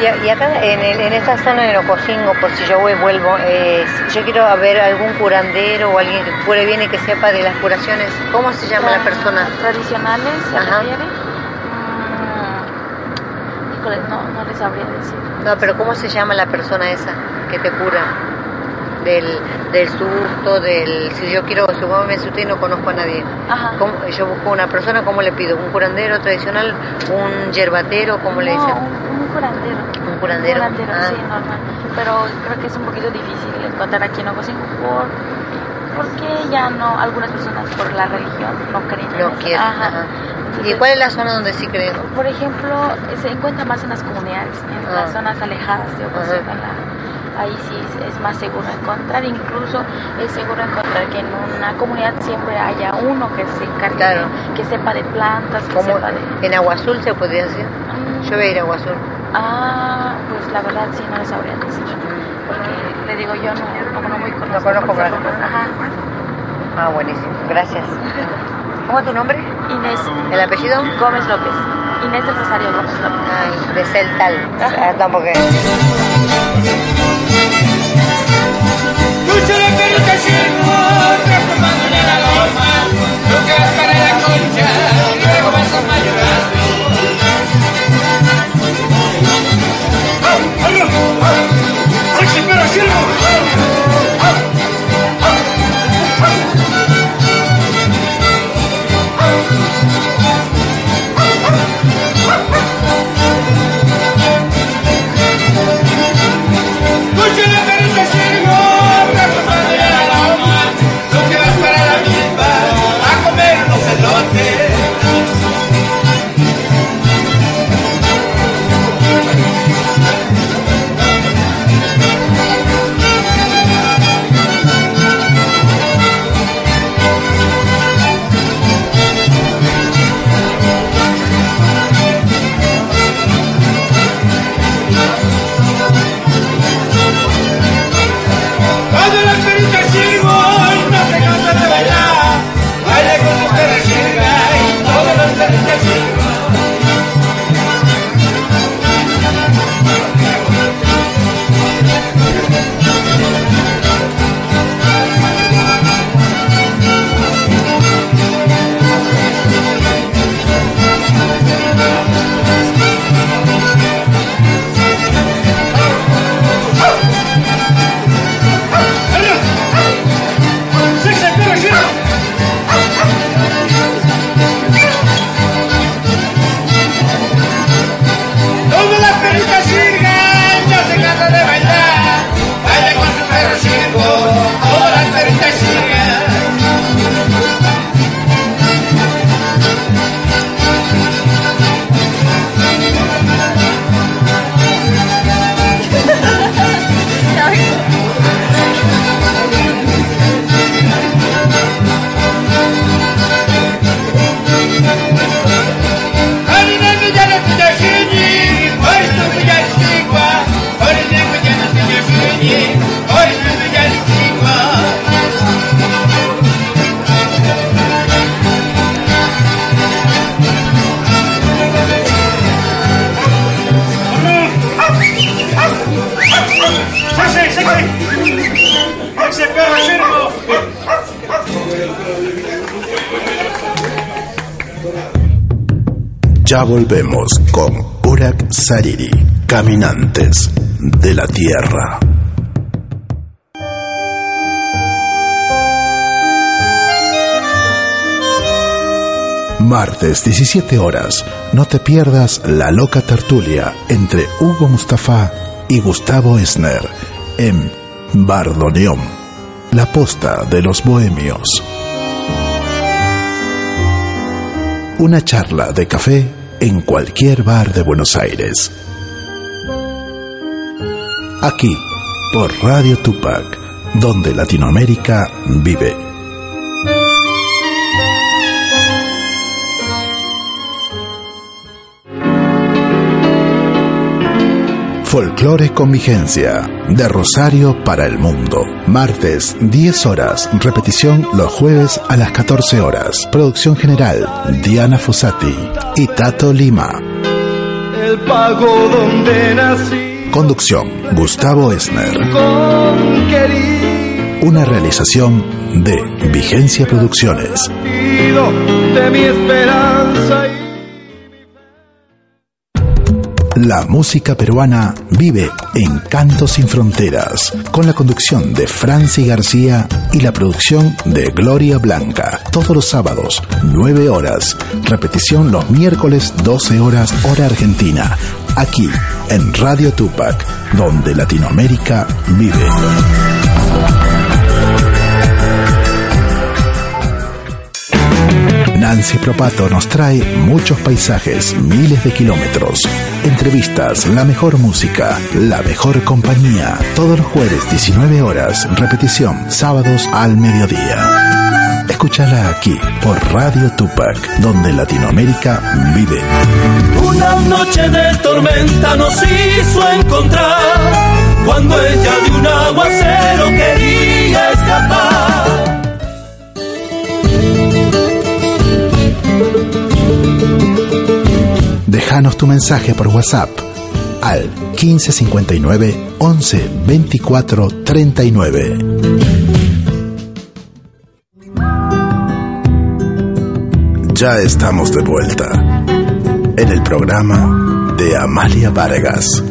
Y, acá en, en, esta zona en Ocosingo, por si yo voy, vuelvo, eh, yo quiero ver algún curandero o alguien que cure bien y que sepa de las curaciones. ¿Cómo se llama la persona? Tradicionales, se refiere no, no les sabría decir. No, pero ¿cómo se llama la persona esa que te cura? Del, del susto, del... Si yo quiero, supongo me asusté y no conozco a nadie. Ajá. yo busco una persona, ¿cómo le pido? ¿Un curandero tradicional? ¿Un yerbatero? ¿Cómo le dicen? Un, un curandero. ¿Un curandero? Un curandero, ah. sí, normal. Pero creo que es un poquito difícil encontrar aquí en Ocosingo por porque ya no, algunas personas por la religión no creen. No quieren. Ajá. ¿Y cuál es la zona donde sí creen? Por ejemplo, se encuentra más en las comunidades, en las ah. zonas alejadas de ahí sí es más seguro encontrar, incluso es seguro encontrar que en una comunidad siempre haya uno que se encargue, que sepa de plantas, que sepa de... ¿En Agua Azul se podría decir? Mm. Yo voy a ir a Agua Azul. Ah, pues la verdad sí no lo sabría decir, porque le digo yo no, no, no muy conozco. No conozco, Ajá. Ah, buenísimo, gracias. ¿Cómo es tu nombre? Inés. ¿El apellido? Gómez López. Inés del Rosario Gómez López. Ay, de Celtal. Ah, tampoco. Mucho de Martes 17 horas, no te pierdas la loca tertulia entre Hugo Mustafa y Gustavo Esner en Bardoneón, la posta de los bohemios. Una charla de café en cualquier bar de Buenos Aires. Aquí, por Radio Tupac, donde Latinoamérica vive. Folclore con vigencia. De Rosario para el mundo. Martes, 10 horas. Repetición los jueves a las 14 horas. Producción general, Diana Fossati y Tato Lima. El pago donde nací. Conducción, Gustavo Esner. Una realización de Vigencia Producciones. de mi esperanza y La música peruana vive en Cantos sin Fronteras, con la conducción de Franci García y la producción de Gloria Blanca, todos los sábados, 9 horas, repetición los miércoles, 12 horas, hora argentina, aquí en Radio Tupac, donde Latinoamérica vive. Nancy Propato nos trae muchos paisajes, miles de kilómetros, entrevistas, la mejor música, la mejor compañía. Todos los jueves 19 horas, repetición sábados al mediodía. Escúchala aquí por Radio Tupac, donde Latinoamérica vive. Una noche de tormenta nos hizo encontrar cuando ella de un aguacero quería escapar. Déjanos tu mensaje por WhatsApp al 1559 11 24 39. Ya estamos de vuelta en el programa de Amalia Vargas,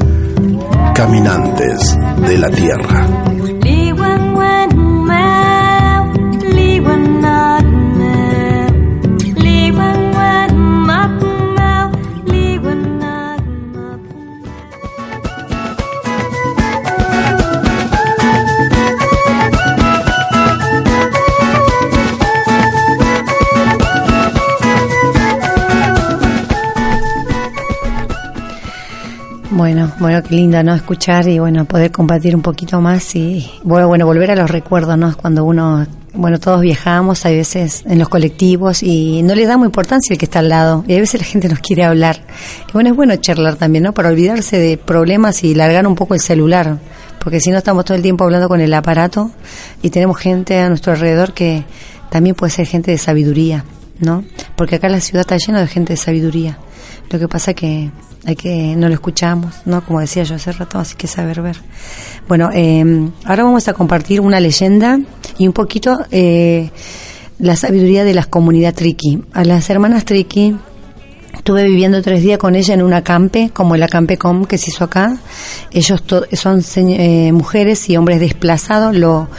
Caminantes de la Tierra. Bueno, bueno, qué lindo, ¿no? Escuchar y, bueno, poder compartir un poquito más y, bueno, bueno, volver a los recuerdos, ¿no? Cuando uno, bueno, todos viajamos, hay veces en los colectivos y no le damos importancia el que está al lado y a veces la gente nos quiere hablar. Y bueno, es bueno charlar también, ¿no? Para olvidarse de problemas y largar un poco el celular, porque si no estamos todo el tiempo hablando con el aparato y tenemos gente a nuestro alrededor que también puede ser gente de sabiduría, ¿no? Porque acá la ciudad está llena de gente de sabiduría. Lo que pasa que hay que no lo escuchamos, ¿no? Como decía yo hace rato, así que saber ver. Bueno, eh, ahora vamos a compartir una leyenda y un poquito eh, la sabiduría de la comunidad Triki. A las hermanas Triki estuve viviendo tres días con ella en una campe, como el Com que se hizo acá. Ellos son eh, mujeres y hombres desplazados, lo,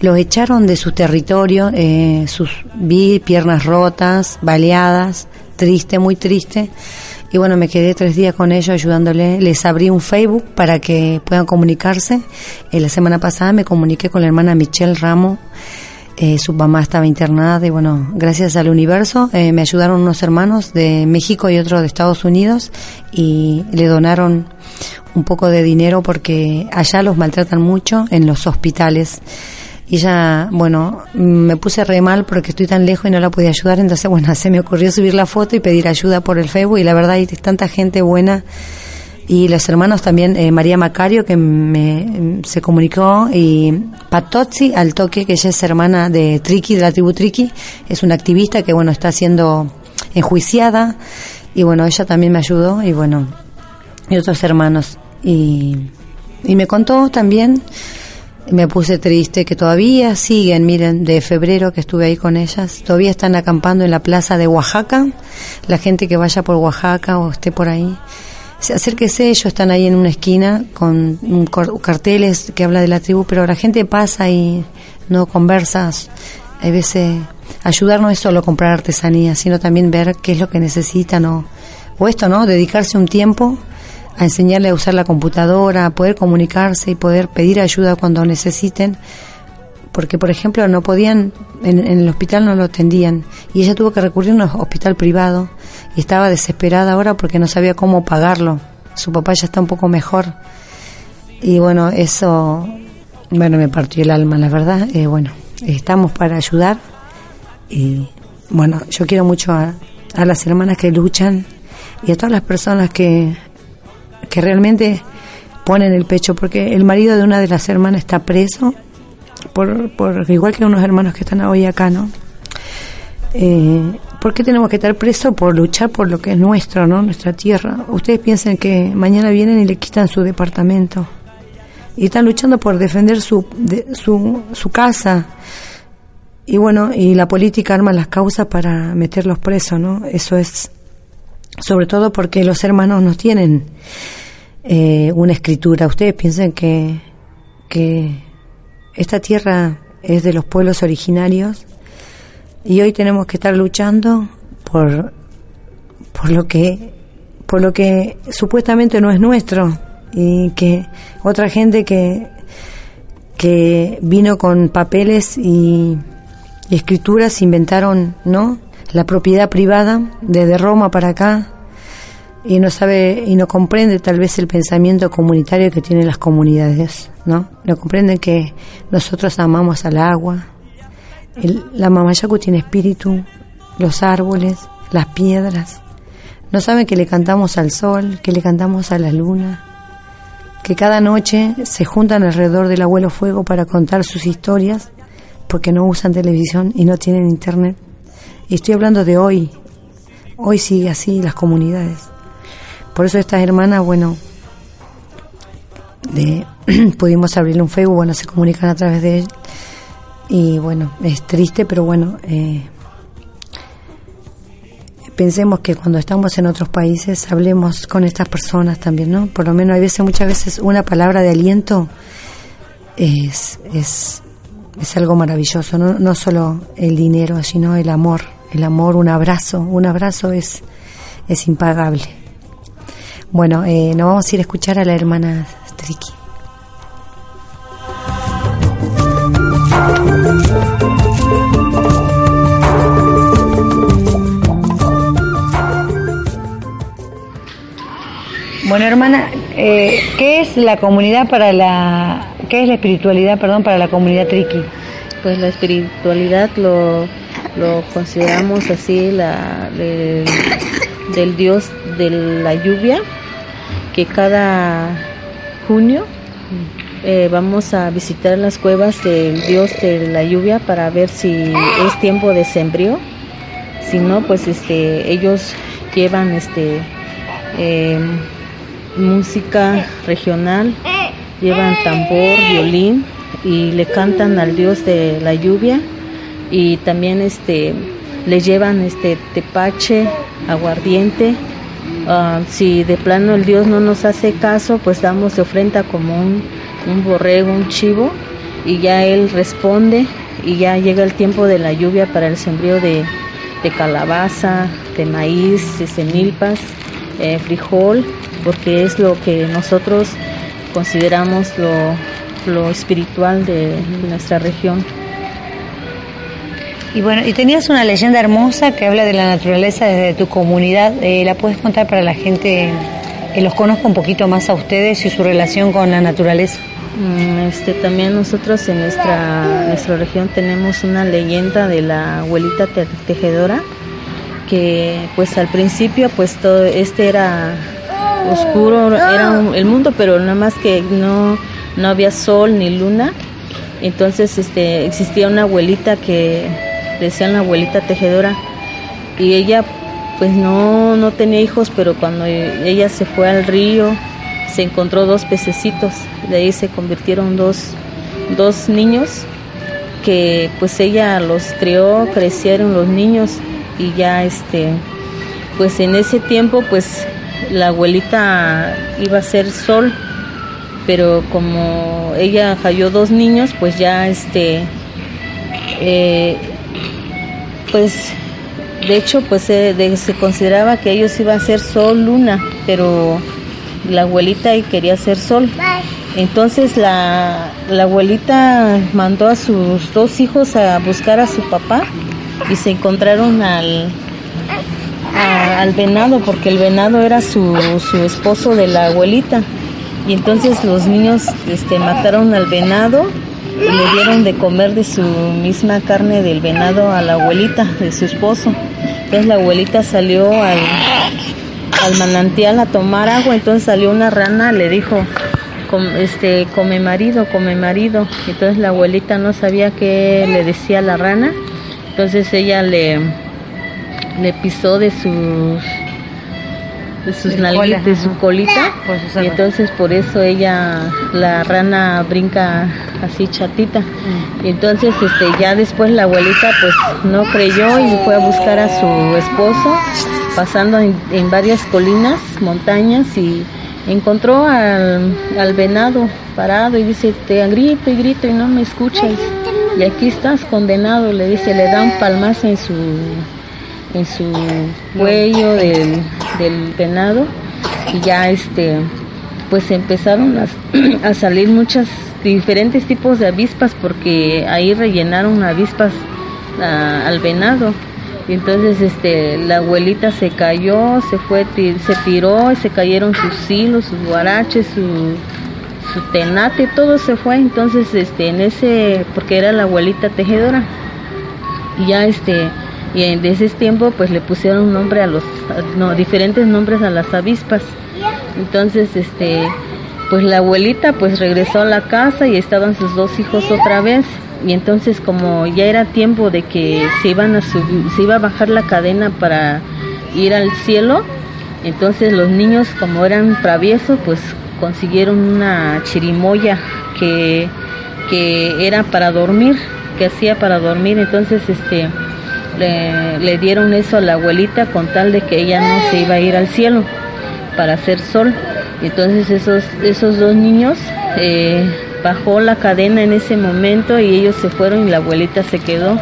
los echaron de su territorio, eh, sus vi piernas rotas, baleadas, triste, muy triste y bueno, me quedé tres días con ellos ayudándole. Les abrí un Facebook para que puedan comunicarse. Eh, la semana pasada me comuniqué con la hermana Michelle Ramos. Eh, su mamá estaba internada y bueno, gracias al universo eh, me ayudaron unos hermanos de México y otro de Estados Unidos y le donaron un poco de dinero porque allá los maltratan mucho en los hospitales y ya, bueno, me puse re mal porque estoy tan lejos y no la podía ayudar, entonces, bueno, *laughs* se me ocurrió subir la foto y pedir ayuda por el Facebook. Y la verdad hay tanta gente buena. Y los hermanos también, eh, María Macario, que me, se comunicó, y Patozzi al toque, que ella es hermana de Triki, de la tribu Triki, es una activista que, bueno, está siendo enjuiciada, y bueno, ella también me ayudó, y bueno, y otros hermanos. Y, y me contó también me puse triste que todavía siguen, miren, de febrero que estuve ahí con ellas, todavía están acampando en la plaza de Oaxaca, la gente que vaya por Oaxaca o esté por ahí, acérquese, ellos están ahí en una esquina con carteles que habla de la tribu, pero la gente pasa y no conversas, hay veces ayudar no es solo comprar artesanía, sino también ver qué es lo que necesitan o, o esto, ¿no? Dedicarse un tiempo a enseñarle a usar la computadora, a poder comunicarse y poder pedir ayuda cuando necesiten, porque por ejemplo no podían, en, el hospital no lo atendían y ella tuvo que recurrir a un hospital privado y estaba desesperada ahora porque no sabía cómo pagarlo. Su papá ya está un poco mejor y bueno, eso, bueno, me partió el alma, la verdad. Eh, bueno, estamos para ayudar y bueno, yo quiero mucho a, a las hermanas que luchan y a todas las personas que que realmente ponen el pecho, porque el marido de una de las hermanas está preso, por, por igual que unos hermanos que están hoy acá, ¿no? Eh, ¿Por qué tenemos que estar presos? Por luchar por lo que es nuestro, ¿no? Nuestra tierra. Ustedes piensan que mañana vienen y le quitan su departamento. Y están luchando por defender su, su, su casa. Y bueno, y la política arma las causas para meterlos presos, ¿no? Eso es sobre todo porque los hermanos no tienen eh, una escritura. Ustedes piensan que, que esta tierra es de los pueblos originarios y hoy tenemos que estar luchando por, por lo que por lo que supuestamente no es nuestro. Y que otra gente que que vino con papeles y, y escrituras inventaron no la propiedad privada desde Roma para acá y no sabe y no comprende tal vez el pensamiento comunitario que tienen las comunidades, ¿no? No comprenden que nosotros amamos al agua, el, la mamayacu tiene espíritu, los árboles, las piedras. No saben que le cantamos al sol, que le cantamos a la luna, que cada noche se juntan alrededor del abuelo fuego para contar sus historias porque no usan televisión y no tienen internet. Y estoy hablando de hoy. Hoy sigue así las comunidades. Por eso estas hermanas, bueno, de, *clears throat* pudimos abrirle un Facebook, bueno, se comunican a través de él. Y bueno, es triste, pero bueno, eh, pensemos que cuando estamos en otros países hablemos con estas personas también, ¿no? Por lo menos hay veces, muchas veces, una palabra de aliento es, es, es algo maravilloso, no, no solo el dinero, sino el amor el amor, un abrazo, un abrazo es, es impagable. Bueno, eh, nos vamos a ir a escuchar a la hermana Triki. Bueno, hermana, eh, ¿qué es la comunidad para la, qué es la espiritualidad, perdón, para la comunidad Triki? Pues la espiritualidad lo lo consideramos así la, del dios de la lluvia, que cada junio eh, vamos a visitar las cuevas del dios de la lluvia para ver si es tiempo de sembrío. Si no, pues este, ellos llevan este em, música regional, llevan tambor, violín y le cantan al dios de la lluvia y también este le llevan este tepache, aguardiente. Ah, si de plano el Dios no nos hace caso, pues damos de ofrenda como un, un borrego, un chivo, y ya Él responde y ya llega el tiempo de la lluvia para el sembrío de, de calabaza, de maíz, de semilpas, eh, frijol, porque es lo que nosotros consideramos lo, lo espiritual de nuestra región. Y bueno, y tenías una leyenda hermosa que habla de la naturaleza desde tu comunidad. Eh, ¿La puedes contar para la gente que los conozca un poquito más a ustedes y su relación con la naturaleza? Mm, este, también nosotros en nuestra, nuestra región tenemos una leyenda de la abuelita tejedora que pues al principio pues todo este era oscuro, era el mundo, pero nada más que no, no había sol ni luna. Entonces este, existía una abuelita que decían la abuelita tejedora y ella pues no, no tenía hijos, pero cuando ella se fue al río se encontró dos pececitos, de ahí se convirtieron dos, dos niños que pues ella los crió, crecieron los niños y ya este pues en ese tiempo pues la abuelita iba a ser sol pero como ella falló dos niños pues ya este eh, pues de hecho pues se consideraba que ellos iban a ser sol luna pero la abuelita quería ser sol. Entonces la, la abuelita mandó a sus dos hijos a buscar a su papá y se encontraron al, al venado porque el venado era su, su esposo de la abuelita. Y entonces los niños este, mataron al venado le dieron de comer de su misma carne del venado a la abuelita de su esposo. Entonces la abuelita salió al, al manantial a tomar agua. Entonces salió una rana le dijo este come marido come marido entonces la abuelita no sabía qué le decía la rana. Entonces ella le le pisó de sus de sus nalguitas, de su colita. Y entonces por eso ella la rana brinca así chatita. Mm. y entonces este ya después la abuelita pues no creyó y fue a buscar a su esposo pasando en, varias colinas montañas y encontró al, al venado parado y dice te grito y grito y no me escuchas. Y aquí estás condenado le dice le da un palmazo en su en su cuello del, del venado y ya este pues empezaron a, *clears throat* salir muchas diferentes tipos de avispas porque ahí rellenaron avispas al venado. Y entonces este la abuelita se cayó se fue se tiró y se cayeron sus hilos sus guaraches su su tenate todo se fue. Entonces este en ese porque era la abuelita tejedora. Y ya este y en ese tiempo pues le pusieron un nombre a los no, diferentes nombres a las avispas. Entonces este pues la abuelita pues regresó a la casa y estaban sus dos hijos otra vez. Y entonces como ya era tiempo de que se iban a subir, se iba a bajar la cadena para ir al cielo entonces los niños como eran traviesos pues consiguieron una chirimoya que que era para dormir que hacía para dormir. Entonces este le, dieron eso a la abuelita con tal de que ella no se iba a ir al cielo para hacer sol. Entonces esos, esos dos niños eh, bajó la cadena en ese momento y ellos se fueron y la abuelita se quedó.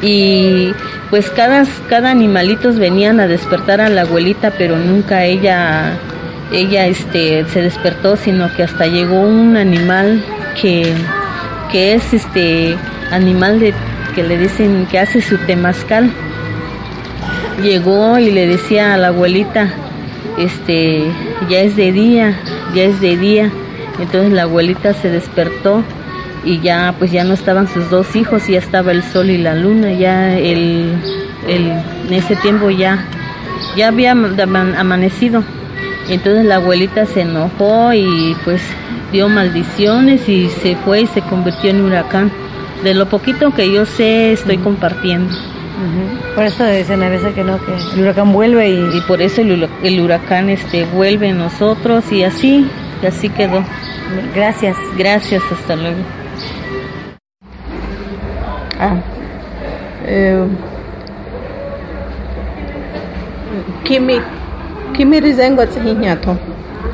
Y pues cada, cada animalitos venían a despertar a la abuelita, pero nunca ella, ella este, se despertó, sino que hasta llegó un animal que, que es este animal de que le dicen que hace su temazcal. Llegó y le decía a la abuelita, este, ya es de día, ya es de día. Entonces la abuelita se despertó y ya pues ya no estaban sus dos hijos, ya estaba el sol y la luna, ya el, el en ese tiempo ya, ya había amanecido. Entonces la abuelita se enojó y pues dio maldiciones y se fue y se convirtió en huracán de lo poquito que yo sé estoy compartiendo. Por eso dicen a veces que no, que el huracán vuelve y... Y por eso el, huracán este, vuelve en nosotros y así, y así quedó. Gracias. Gracias, hasta luego. Ah. Eh, kimi kimi rizengo tsihinyato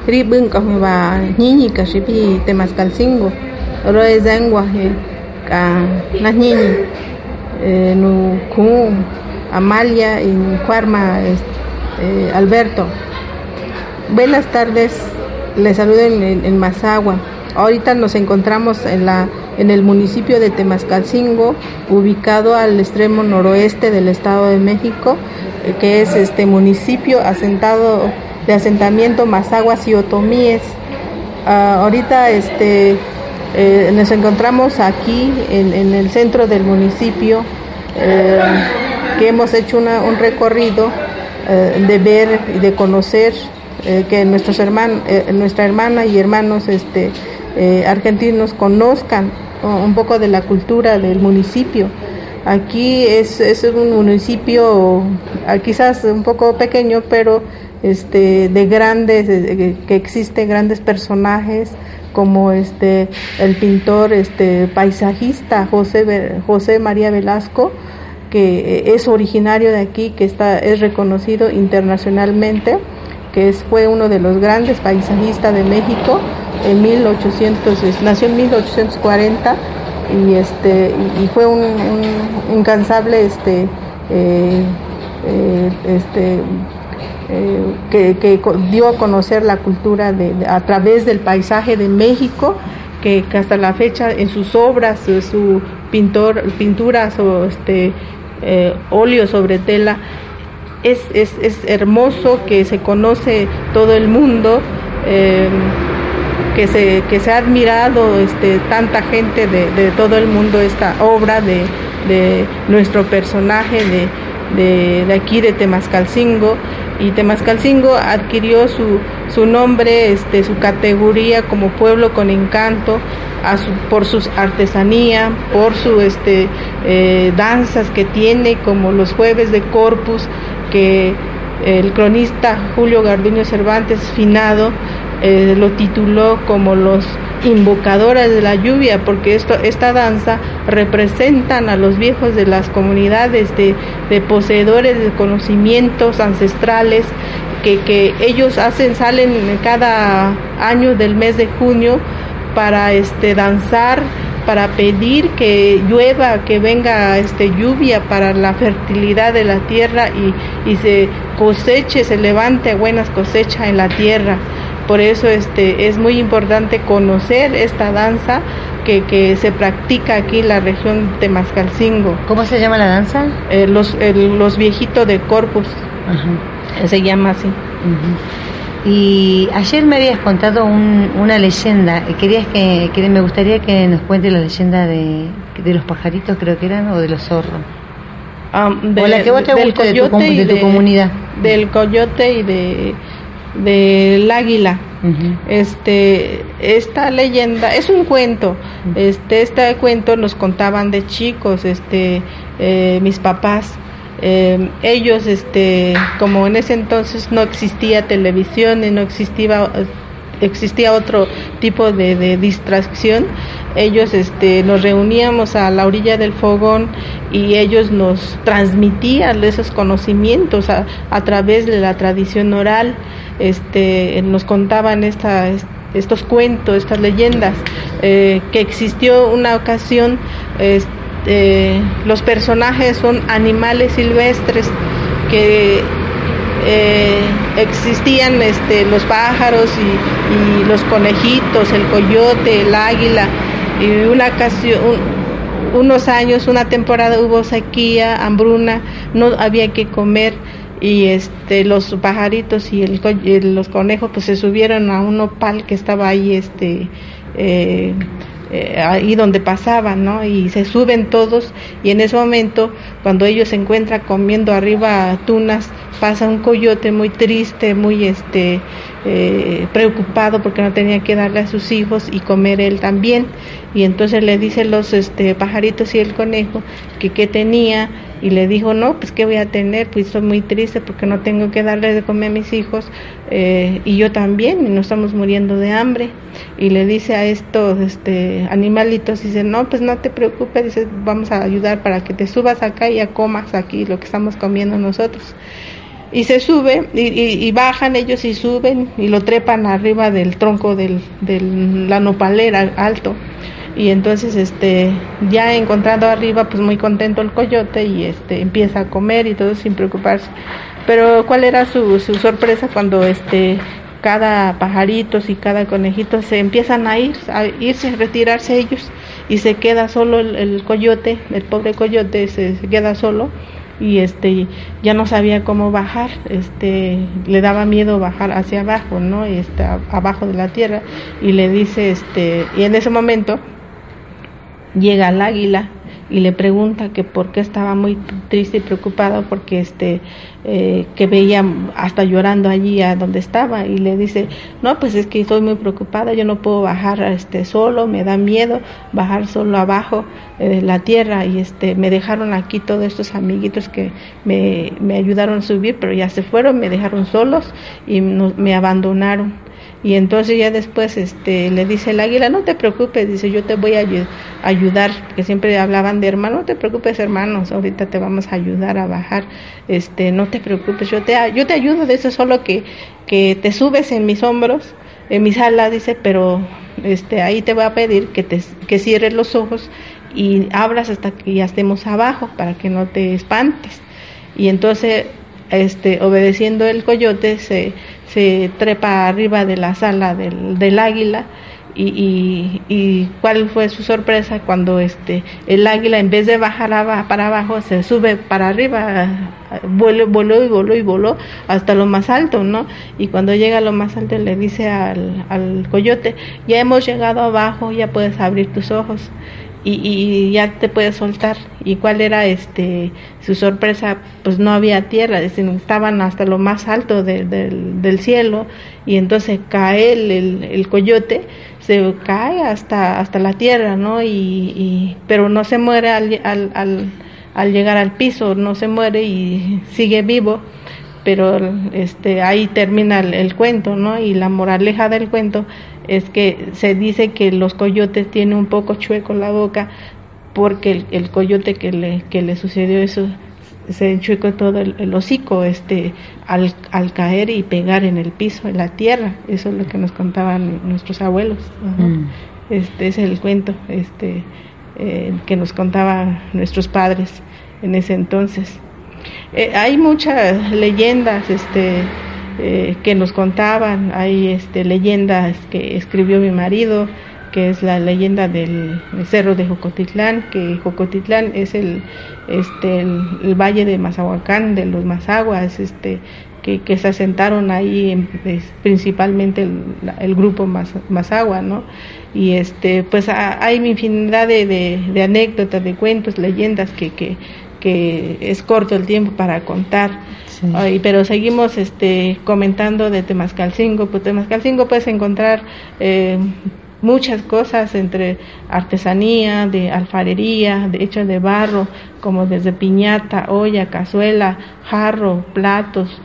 ribun ka va ñiñi ka xipi temascalcingo ro ezengua ka najñiñi eh, nu ku Amalia y Cuarma eh, Alberto. Buenas tardes, les saludo en, en, Mazagua. Ahorita nos encontramos en, la, en el municipio de Temascalcingo, ubicado al extremo noroeste del Estado de México, eh, que es este municipio asentado de asentamiento Mazaguas y Otomíes. Uh, ahorita este eh, nos encontramos aquí en, el centro del municipio, eh, que hemos hecho un recorrido eh, de ver y de conocer que nuestros hermanos, nuestra hermana y hermanos este, argentinos conozcan un poco de la cultura del municipio. Aquí es, es un municipio quizás un poco pequeño, pero este, de grandes, que existen grandes personajes como este, el pintor este, paisajista José, José María Velasco, que es originario de aquí, que está, es reconocido internacionalmente, que fue uno de los grandes paisajistas de México, en 1800, nació en 1840 y, este, y, fue un, incansable este, eh, eh, este, eh, que, dio a conocer la cultura de, a través del paisaje de México, que, hasta la fecha en sus obras, su pintor, pinturas este, óleo sobre tela, es, es, es, hermoso, que se conoce todo el mundo que se, que se ha admirado este, tanta gente de, todo el mundo esta obra de, nuestro personaje de, de, aquí de Temascalcingo y Temascalcingo adquirió su, su nombre, este, su categoría como pueblo con encanto por su artesanía, por su este, eh, danzas que tiene como los jueves de Corpus que el cronista Julio Garduño Cervantes finado eh, lo tituló como los invocadores de la lluvia, porque esto, esta danza representan a los viejos de las comunidades de, poseedores de conocimientos ancestrales que, que, ellos hacen, salen cada año del mes de junio para este danzar para pedir que llueva, que venga este lluvia para la fertilidad de la tierra y, y se coseche, se levante buenas cosechas en la tierra. Por eso este, es muy importante conocer esta danza que, que se practica aquí en la región de Mascalcingo. ¿Cómo se llama la danza? Eh, los, los viejitos de Corpus. Se llama así. Y ayer me habías contado una leyenda. Querías que, me gustaría que nos cuente la leyenda de, de los pajaritos, creo que eran, o de los zorros. o la que vos te gusta de tu, de tu comunidad. Del coyote y de del águila. Este, esta leyenda es un cuento. Este, este cuento nos contaban de chicos, este, eh, mis papás. Eh, ellos, este, como en ese entonces no existía televisión y no existía existía otro tipo de, distracción, ellos este, nos reuníamos a la orilla del fogón y ellos nos transmitían esos conocimientos a, a través de la tradición oral este, nos contaban esta, estos cuentos, estas leyendas, eh, que existió una ocasión, este, los personajes son animales silvestres que eh, existían este, los pájaros y, los conejitos, el coyote, el águila, y una ocasión, unos años, una temporada hubo sequía, hambruna, no había que comer y este los pajaritos y el, los conejos pues se subieron a un opal que estaba ahí este eh, eh, ahí donde pasaban, ¿no? Y se suben todos y en ese momento, cuando ellos se encuentran comiendo arriba tunas, pasa un coyote muy triste, muy este eh, preocupado porque no tenía que darle a sus hijos y comer él también. Y entonces le dice los este, pajaritos y el conejo que qué tenía y le dijo, no, pues qué voy a tener, pues estoy muy triste porque no tengo que darle de comer a mis hijos eh, y yo también, y nos estamos muriendo de hambre. Y le dice a estos este, animalitos, dice, no, pues no te preocupes, dice, vamos a ayudar para que te subas acá y ya comas aquí lo que estamos comiendo nosotros. Y se sube y, bajan ellos y suben y lo trepan arriba del tronco del, de la nopalera alto y entonces este ya encontrando arriba pues muy contento el coyote y este empieza a comer y todo sin preocuparse. Pero cuál era su, su sorpresa cuando este cada pajarito y cada conejito se empiezan a ir a irse a retirarse ellos y se queda solo el, coyote el pobre coyote se, queda solo y este ya no sabía cómo bajar este le daba miedo bajar hacia abajo no este abajo de la tierra y le dice este y en ese momento llega el águila y le pregunta que por qué estaba muy triste y preocupado porque este eh, que veía hasta llorando allí a donde estaba y le dice no pues es que estoy muy preocupada yo no puedo bajar este solo me da miedo bajar solo abajo de la tierra y este me dejaron aquí todos estos amiguitos que me, me ayudaron a subir pero ya se fueron me dejaron solos y me abandonaron y entonces ya después este le dice el águila no te preocupes dice yo te voy a ayudar porque siempre hablaban de hermano no te preocupes hermanos ahorita te vamos a ayudar a bajar este no te preocupes yo te yo te ayudo de eso solo que que te subes en mis hombros en mis alas dice pero este ahí te voy a pedir que te que cierres los ojos y abras hasta que ya estemos abajo para que no te espantes y entonces este obedeciendo el coyote se se trepa arriba de la sala del, del águila y, y, cuál fue su sorpresa cuando este el águila en vez de bajar para abajo se sube para arriba voló, voló y voló y voló hasta lo más alto no y cuando llega a lo más alto le dice al, al coyote ya hemos llegado abajo ya puedes abrir tus ojos y, ya te puedes soltar. ¿Y cuál era este su sorpresa? Pues no había tierra, estaban hasta lo más alto del cielo y entonces cae el, el, coyote, se cae hasta, hasta la tierra, ¿no? Y, pero no se muere al, al, al, llegar al piso, no se muere y sigue vivo pero este ahí termina el, el, cuento, ¿no? Y la moraleja del cuento es que se dice que los coyotes tienen un poco chueco la boca porque el, coyote que le, que le sucedió eso se enchuecó todo el, hocico este al, al, caer y pegar en el piso, en la tierra. Eso es lo que nos contaban nuestros abuelos. Mm. Este es el cuento este eh, que nos contaban nuestros padres en ese entonces. Eh, hay muchas leyendas este eh, que nos contaban, hay este, leyendas que escribió mi marido, que es la leyenda del cerro de Jocotitlán, que Jocotitlán es el, este, el, valle de Mazahuacán, de los Mazaguas, este, que, se asentaron ahí principalmente el, grupo Mazagua, ¿no? Y este, pues hay infinidad de, de, anécdotas, de cuentos, leyendas que, que, que es corto el tiempo para contar pero seguimos este, comentando de Temascalcingo. Pues Temascalcingo puedes encontrar eh, muchas cosas entre artesanía, de alfarería, de hecho de barro, como desde piñata, olla, cazuela, jarro, platos,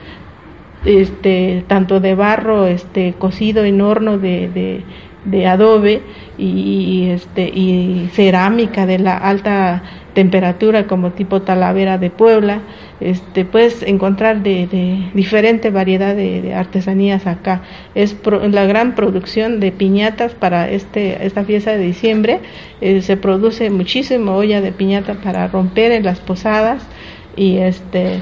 este, tanto de barro, este, cocido en horno de, de, de adobe y, este, y cerámica de la alta temperatura como tipo Talavera de Puebla, este, puedes encontrar de, de diferente variedad de, artesanías acá. Es la gran producción de piñatas para este, esta fiesta de diciembre. Eh, se produce muchísimo olla de piñata para romper en las posadas y este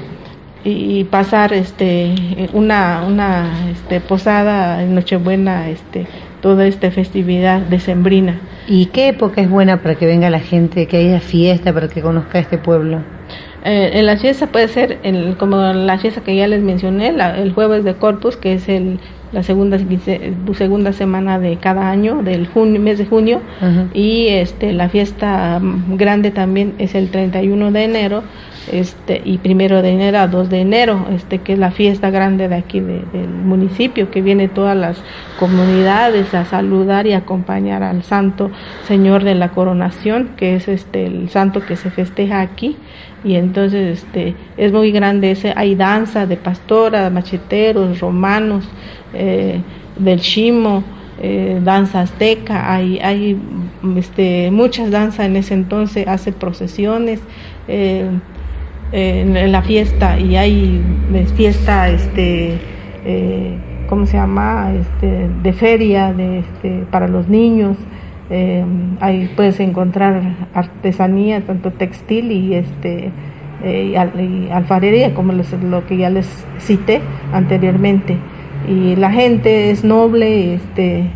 y pasar este una una este posada en Nochebuena este toda esta festividad decembrina. ¿Y qué época es buena para que venga la gente, que haya fiesta, para que conozca este pueblo? Eh, en la fiesta puede ser el, como la fiesta que ya les mencioné, el jueves de Corpus, que es el, la segunda segunda semana de cada año, del junio, mes de junio, y este la fiesta grande también es el 31 de enero, este y primero de enero a 2 de enero, este que es la fiesta grande de aquí del municipio, que viene todas las comunidades a saludar y acompañar al Santo Señor de la Coronación, que es este el santo que se festeja aquí. Y entonces este es muy grande ese hay danza de pastora, macheteros, romanos, eh, del chimo, eh, danza azteca, hay, hay este, muchas danzas en ese entonces, hace procesiones, eh, en, la fiesta y hay fiesta este eh, cómo se llama este de feria de este, para los niños. Eh, ahí puedes encontrar artesanía tanto textil y este eh, alfarería como lo que ya les cité anteriormente. Y la gente es noble este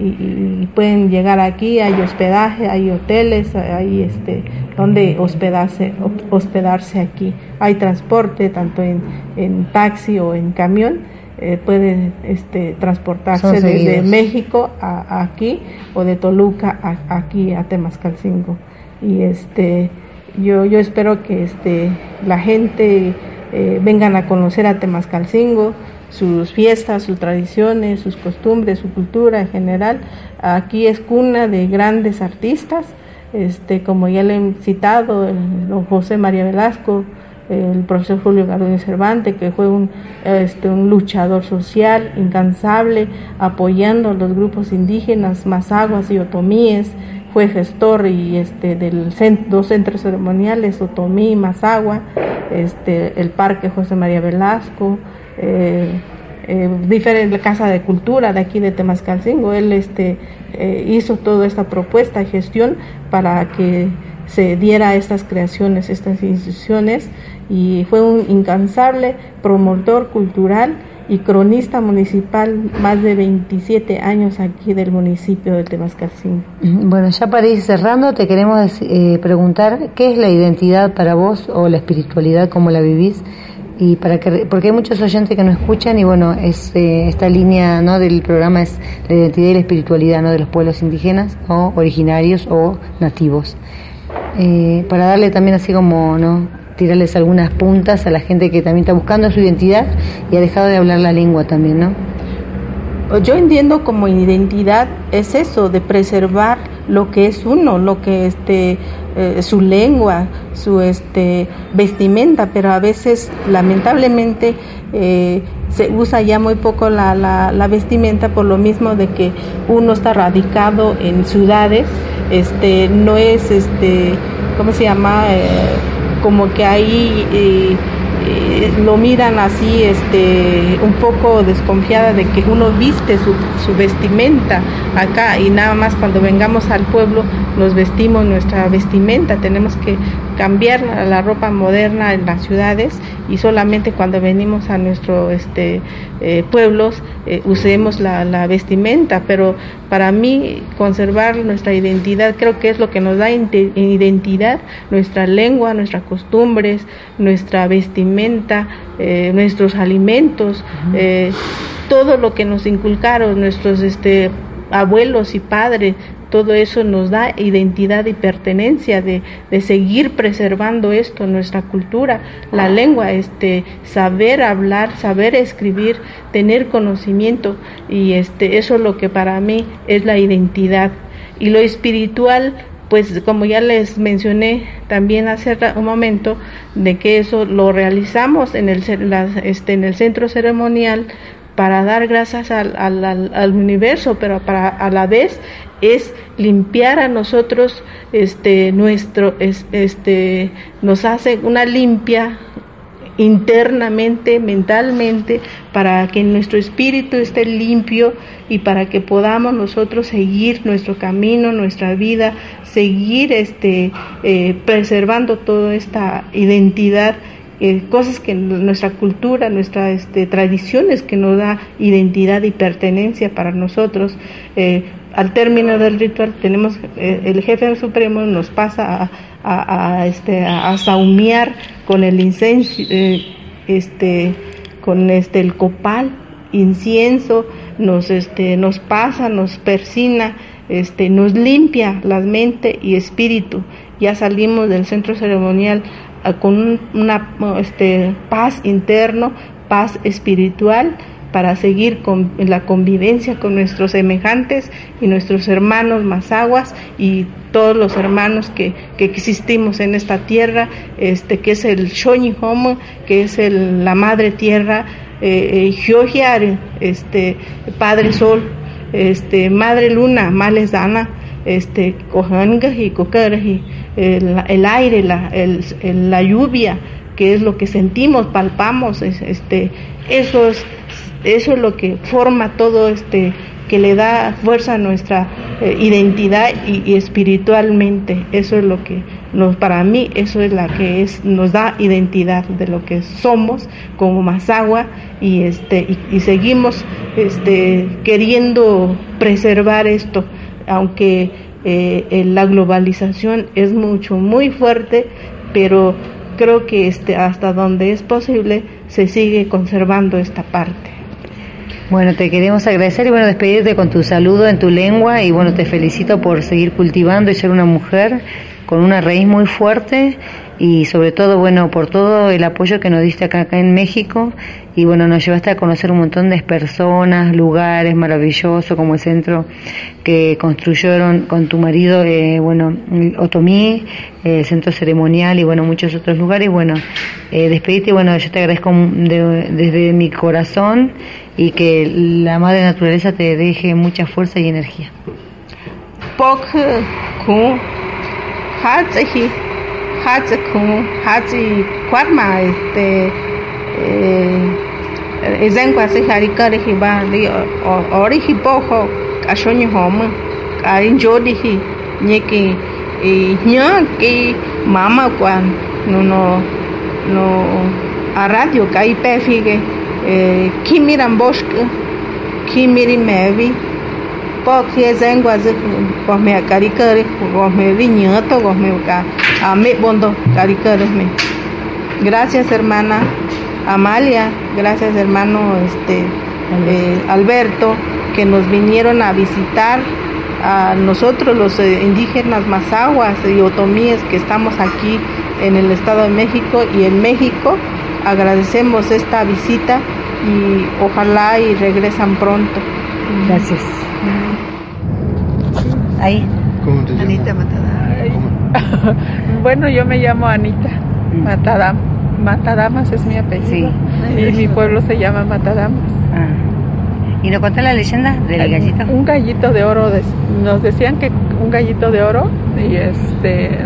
y, pueden llegar aquí, hay hospedaje, hay hoteles, hay este donde hospedarse, hospedarse aquí. Hay transporte tanto en, en taxi o en camión, eh, pueden este, transportarse desde México a, aquí o de Toluca a, aquí a Temascalcingo. Y este yo, yo espero que este, la gente eh, vengan a conocer a Temascalcingo, sus fiestas, sus tradiciones, sus costumbres, su cultura en general. Aquí es cuna de grandes artistas, este, como ya le he citado, el, don José María Velasco, el profesor Julio Garduño Cervantes, que fue un, este, un luchador social incansable, apoyando a los grupos indígenas, mazaguas y otomíes, fue gestor y este dos centros ceremoniales, Otomí y Mazagua, este, el Parque José María Velasco, eh, eh, diferente casa de cultura de aquí de Temascalcingo. Él este, eh, hizo toda esta propuesta gestión para que se diera estas creaciones, estas instituciones y fue un incansable promotor cultural y cronista municipal más de 27 años aquí del municipio de Temascalcingo. Bueno, ya para ir cerrando, te queremos eh, preguntar qué es la identidad para vos o la espiritualidad, cómo la vivís y para que porque hay muchos oyentes que no escuchan y bueno es eh, esta línea no del programa es la identidad y la espiritualidad no de los pueblos indígenas o originarios o nativos. Eh, para darle también así como no tirarles algunas puntas a la gente que también está buscando su identidad y ha dejado de hablar la lengua también no yo entiendo como identidad es eso de preservar lo que es uno lo que este eh, su lengua, su este, vestimenta, pero a veces lamentablemente eh, se usa ya muy poco la, la, vestimenta por lo mismo de que uno está radicado en ciudades, este, no es, este, ¿cómo se llama? Eh, como que ahí eh, lo miran así, este, un poco desconfiada de que uno viste su, su, vestimenta acá y nada más cuando vengamos al pueblo nos vestimos nuestra vestimenta, tenemos que cambiar la ropa moderna en las ciudades y solamente cuando venimos a nuestros este, eh, pueblos eh, usemos la, la, vestimenta, pero para mí conservar nuestra identidad creo que es lo que nos da identidad, nuestra lengua, nuestras costumbres, nuestra vestimenta, eh, nuestros alimentos, todo lo que nos inculcaron nuestros este, abuelos y padres, todo eso nos da identidad y pertenencia de, de, seguir preservando esto, nuestra cultura, la lengua, este, saber hablar, saber escribir, tener conocimiento y este, eso es lo que para mí es la identidad. Y lo espiritual, pues como ya les mencioné también hace un momento, de que eso lo realizamos en el, este, en el centro ceremonial para dar gracias al, al, al, universo, pero para a la vez es limpiar a nosotros este nuestro este nos hace una limpia internamente, mentalmente, para que nuestro espíritu esté limpio y para que podamos nosotros seguir nuestro camino, nuestra vida, seguir este, eh, preservando toda esta identidad eh, cosas que nuestra cultura, nuestras este, tradiciones que nos da identidad y pertenencia para nosotros. Eh, al término del ritual tenemos eh, el jefe supremo nos pasa a, a, este saumear con el incienso este con el copal incienso nos pasa nos persina nos limpia la mente y espíritu ya salimos del centro ceremonial con una este, paz interno, paz espiritual, para seguir con la convivencia con nuestros semejantes y nuestros hermanos mazaguas y todos los hermanos que, que existimos en esta tierra, este, que es el Shoni Homo, que es el, la madre tierra, eh, eh este, Padre Sol, este, Madre Luna, Males Dana, este, y el, el aire, la, el, la lluvia, que es lo que sentimos, palpamos, este, eso es, eso es lo que forma todo este, que le da fuerza a nuestra eh, identidad y, espiritualmente, eso es lo que nos, para mí, eso es la que es, nos da identidad de lo que somos como Mazagua y este, y, seguimos este, queriendo preservar esto, aunque eh, la globalización es mucho, muy fuerte, pero creo que este, hasta donde es posible se sigue conservando esta parte. Bueno, te queremos agradecer y bueno, despedirte con tu saludo en tu lengua y bueno, te felicito por seguir cultivando y ser una mujer con una raíz muy fuerte y sobre todo, bueno, por todo el apoyo que nos diste acá, acá en México y bueno, nos llevaste a conocer un montón de personas, lugares maravillosos como el centro que construyeron con tu marido, eh, bueno, Otomí, eh, el centro ceremonial y bueno, muchos otros lugares. Bueno, eh, despedirte, bueno, yo te agradezco desde mi corazón y que la madre naturaleza te deje mucha fuerza y energía. mama no no a radio karikare gosme viñato gosme ka ame bondo karikare me. Gracias hermana Amalia gracias hermano este eh, Alberto que nos vinieron a visitar a nosotros los eh, indígenas mazahuas y otomíes que estamos aquí en el Estado de México y en México agradecemos esta visita y ojalá y regresan pronto. Gracias. Ahí. ¿Cómo te llamas? Anita Matadama. bueno, yo me llamo Anita Matadam. Matadamas es mi apellido. Sí. Y mi pueblo se llama Matadamas. Ah. ¿Y nos contó la leyenda del gallito? Un gallito de oro. De, nos decían que un gallito de oro y este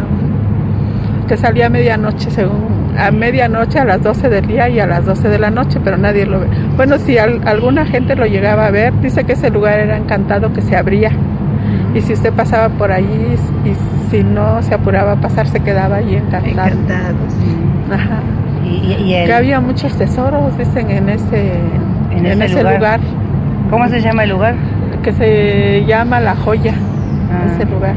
que salía a medianoche según a medianoche a las 12 del día y a las 12 de la noche, pero nadie lo ve. Bueno, si al, alguna gente lo llegaba a ver, dice que ese lugar era encantado, que se abría. Y si usted pasaba por allí y si no se apuraba a pasar, se quedaba ahí encantado. Encantado, sí. Ajá. Y, y el... Que había muchos tesoros, dicen, en ese, en, en ese, ese lugar. lugar. ¿Cómo se llama el lugar? Que se llama La Joya, Ah. ese lugar.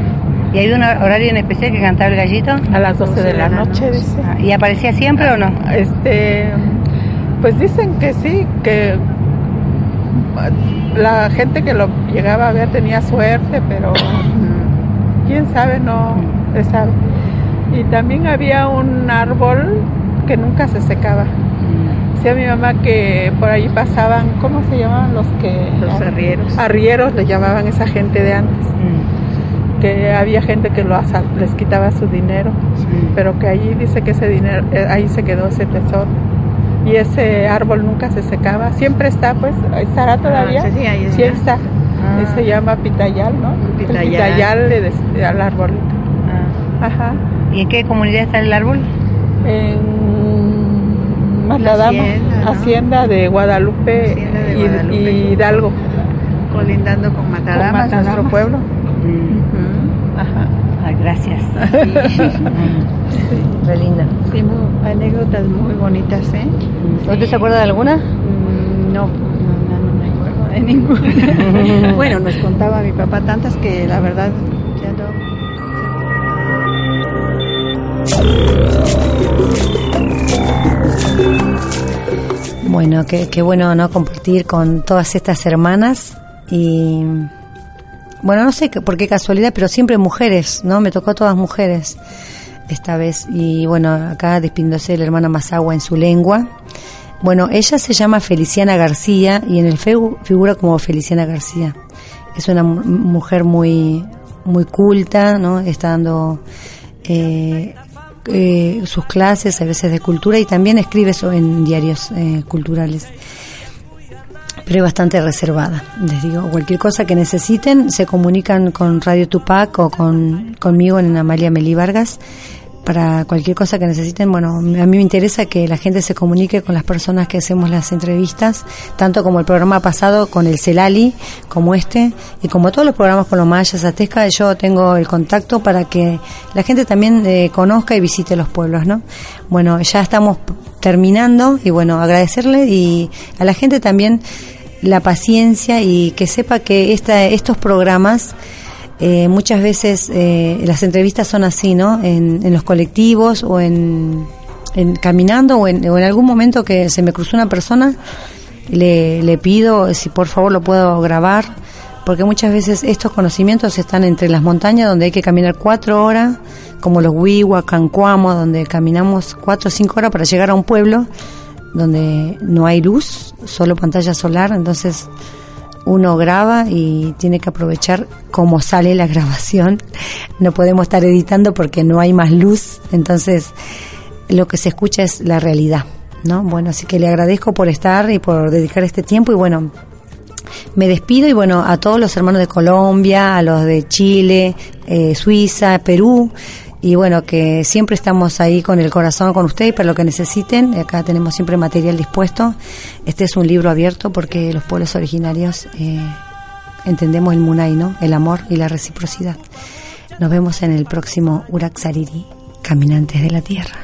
¿Y hay un horario en especial que cantaba el gallito? A las 12 de la noche, dice. Ah, ¿Y aparecía siempre o no? Este, pues dicen que sí, que la gente que lo llegaba a ver tenía suerte, pero quién sabe, no se sabe. Y también había un árbol que nunca se secaba. Decía mi mamá que por ahí pasaban, ¿cómo se llamaban los que? Los arrieros. Arrieros le llamaban esa gente de antes. Que había gente que lo asal- les quitaba su dinero, pero que allí dice que ese dinero, eh, ahí se quedó ese tesoro. Y ese árbol nunca se secaba, siempre está, pues, estará todavía. sí, sí, ahí Sí está. está. Ah. Se llama pitayal, ¿no? El pitayal. pitayal le al arbolito. Ajá. ¿Y en qué comunidad está el árbol? En Matadama, hacienda, de Guadalupe, Hacienda de y- Guadalupe. y Hidalgo, Colindando con con Matadamas, Mata- nuestro Matadamas. Ajá. Ah, gracias. Sí. *laughs* Linda. Sí, muy- anécdotas muy bonitas, ¿eh? ¿Usted se acuerda de alguna? Mm, No, no, no, no me acuerdo de ninguna. *laughs* bueno, nos contaba mi papá tantas que la verdad ya no. Bueno, qué, qué bueno no compartir con todas estas hermanas y bueno, no sé por qué casualidad, pero siempre mujeres, ¿no? Me tocó todas mujeres esta vez y bueno, acá despidiéndose la hermana Mazagua en su lengua. Bueno, ella se llama Feliciana García y en el Facebook figura como Feliciana García. Es una mu- mujer muy muy culta, ¿no? Está dando eh, eh, sus clases a veces de cultura y también escribe eso en diarios eh, culturales. Pero es bastante reservada. Les digo, cualquier cosa que necesiten, se comunican con Radio Tupac o con, conmigo en Amalia Meli Vargas. Para cualquier cosa que necesiten, bueno, a mí me interesa que la gente se comunique con las personas que hacemos las entrevistas, tanto como el programa pasado con el Celali, como este, y como todos los programas con los mayas, Atesca, yo tengo el contacto para que la gente también eh, conozca y visite los pueblos, ¿no? Bueno, ya estamos terminando y bueno, agradecerle y a la gente también la paciencia y que sepa que esta, estos programas eh, muchas veces eh, las entrevistas son así, ¿no? En, en los colectivos o en, caminando o en, o en algún momento que se me cruzó una persona, le, le pido si por favor lo puedo grabar, porque muchas veces estos conocimientos están entre las montañas donde hay que caminar cuatro horas, como los Huiwa, Cancuamo, donde caminamos cuatro o cinco horas para llegar a un pueblo donde no hay luz, solo pantalla solar, entonces uno graba y tiene que aprovechar cómo sale la *laughs* grabación. No podemos estar editando porque no hay más luz, entonces lo que se escucha es la realidad, ¿no? Bueno, así que le agradezco por estar y por dedicar este tiempo y bueno, me despido y bueno, a todos los hermanos de Colombia, a los de Chile, eh, Suiza, Perú, y bueno, que siempre estamos ahí con el corazón con ustedes para lo que necesiten. Acá tenemos siempre material dispuesto. Este es un libro abierto porque los pueblos originarios eh, entendemos el Munay, ¿no? El amor y la reciprocidad. Nos vemos en el próximo Uraxariri, Caminantes de la Tierra.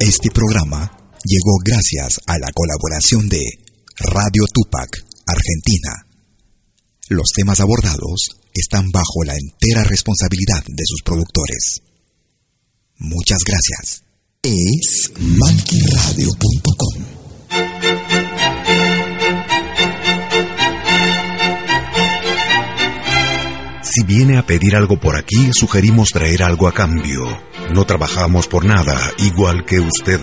Este programa llegó gracias a la colaboración de Radio Tupac, Argentina. Los temas abordados están bajo la entera responsabilidad de sus productores. Muchas gracias. Es malquiradio.com. Si viene a pedir algo por aquí, sugerimos traer algo a cambio. No trabajamos por nada, igual que usted.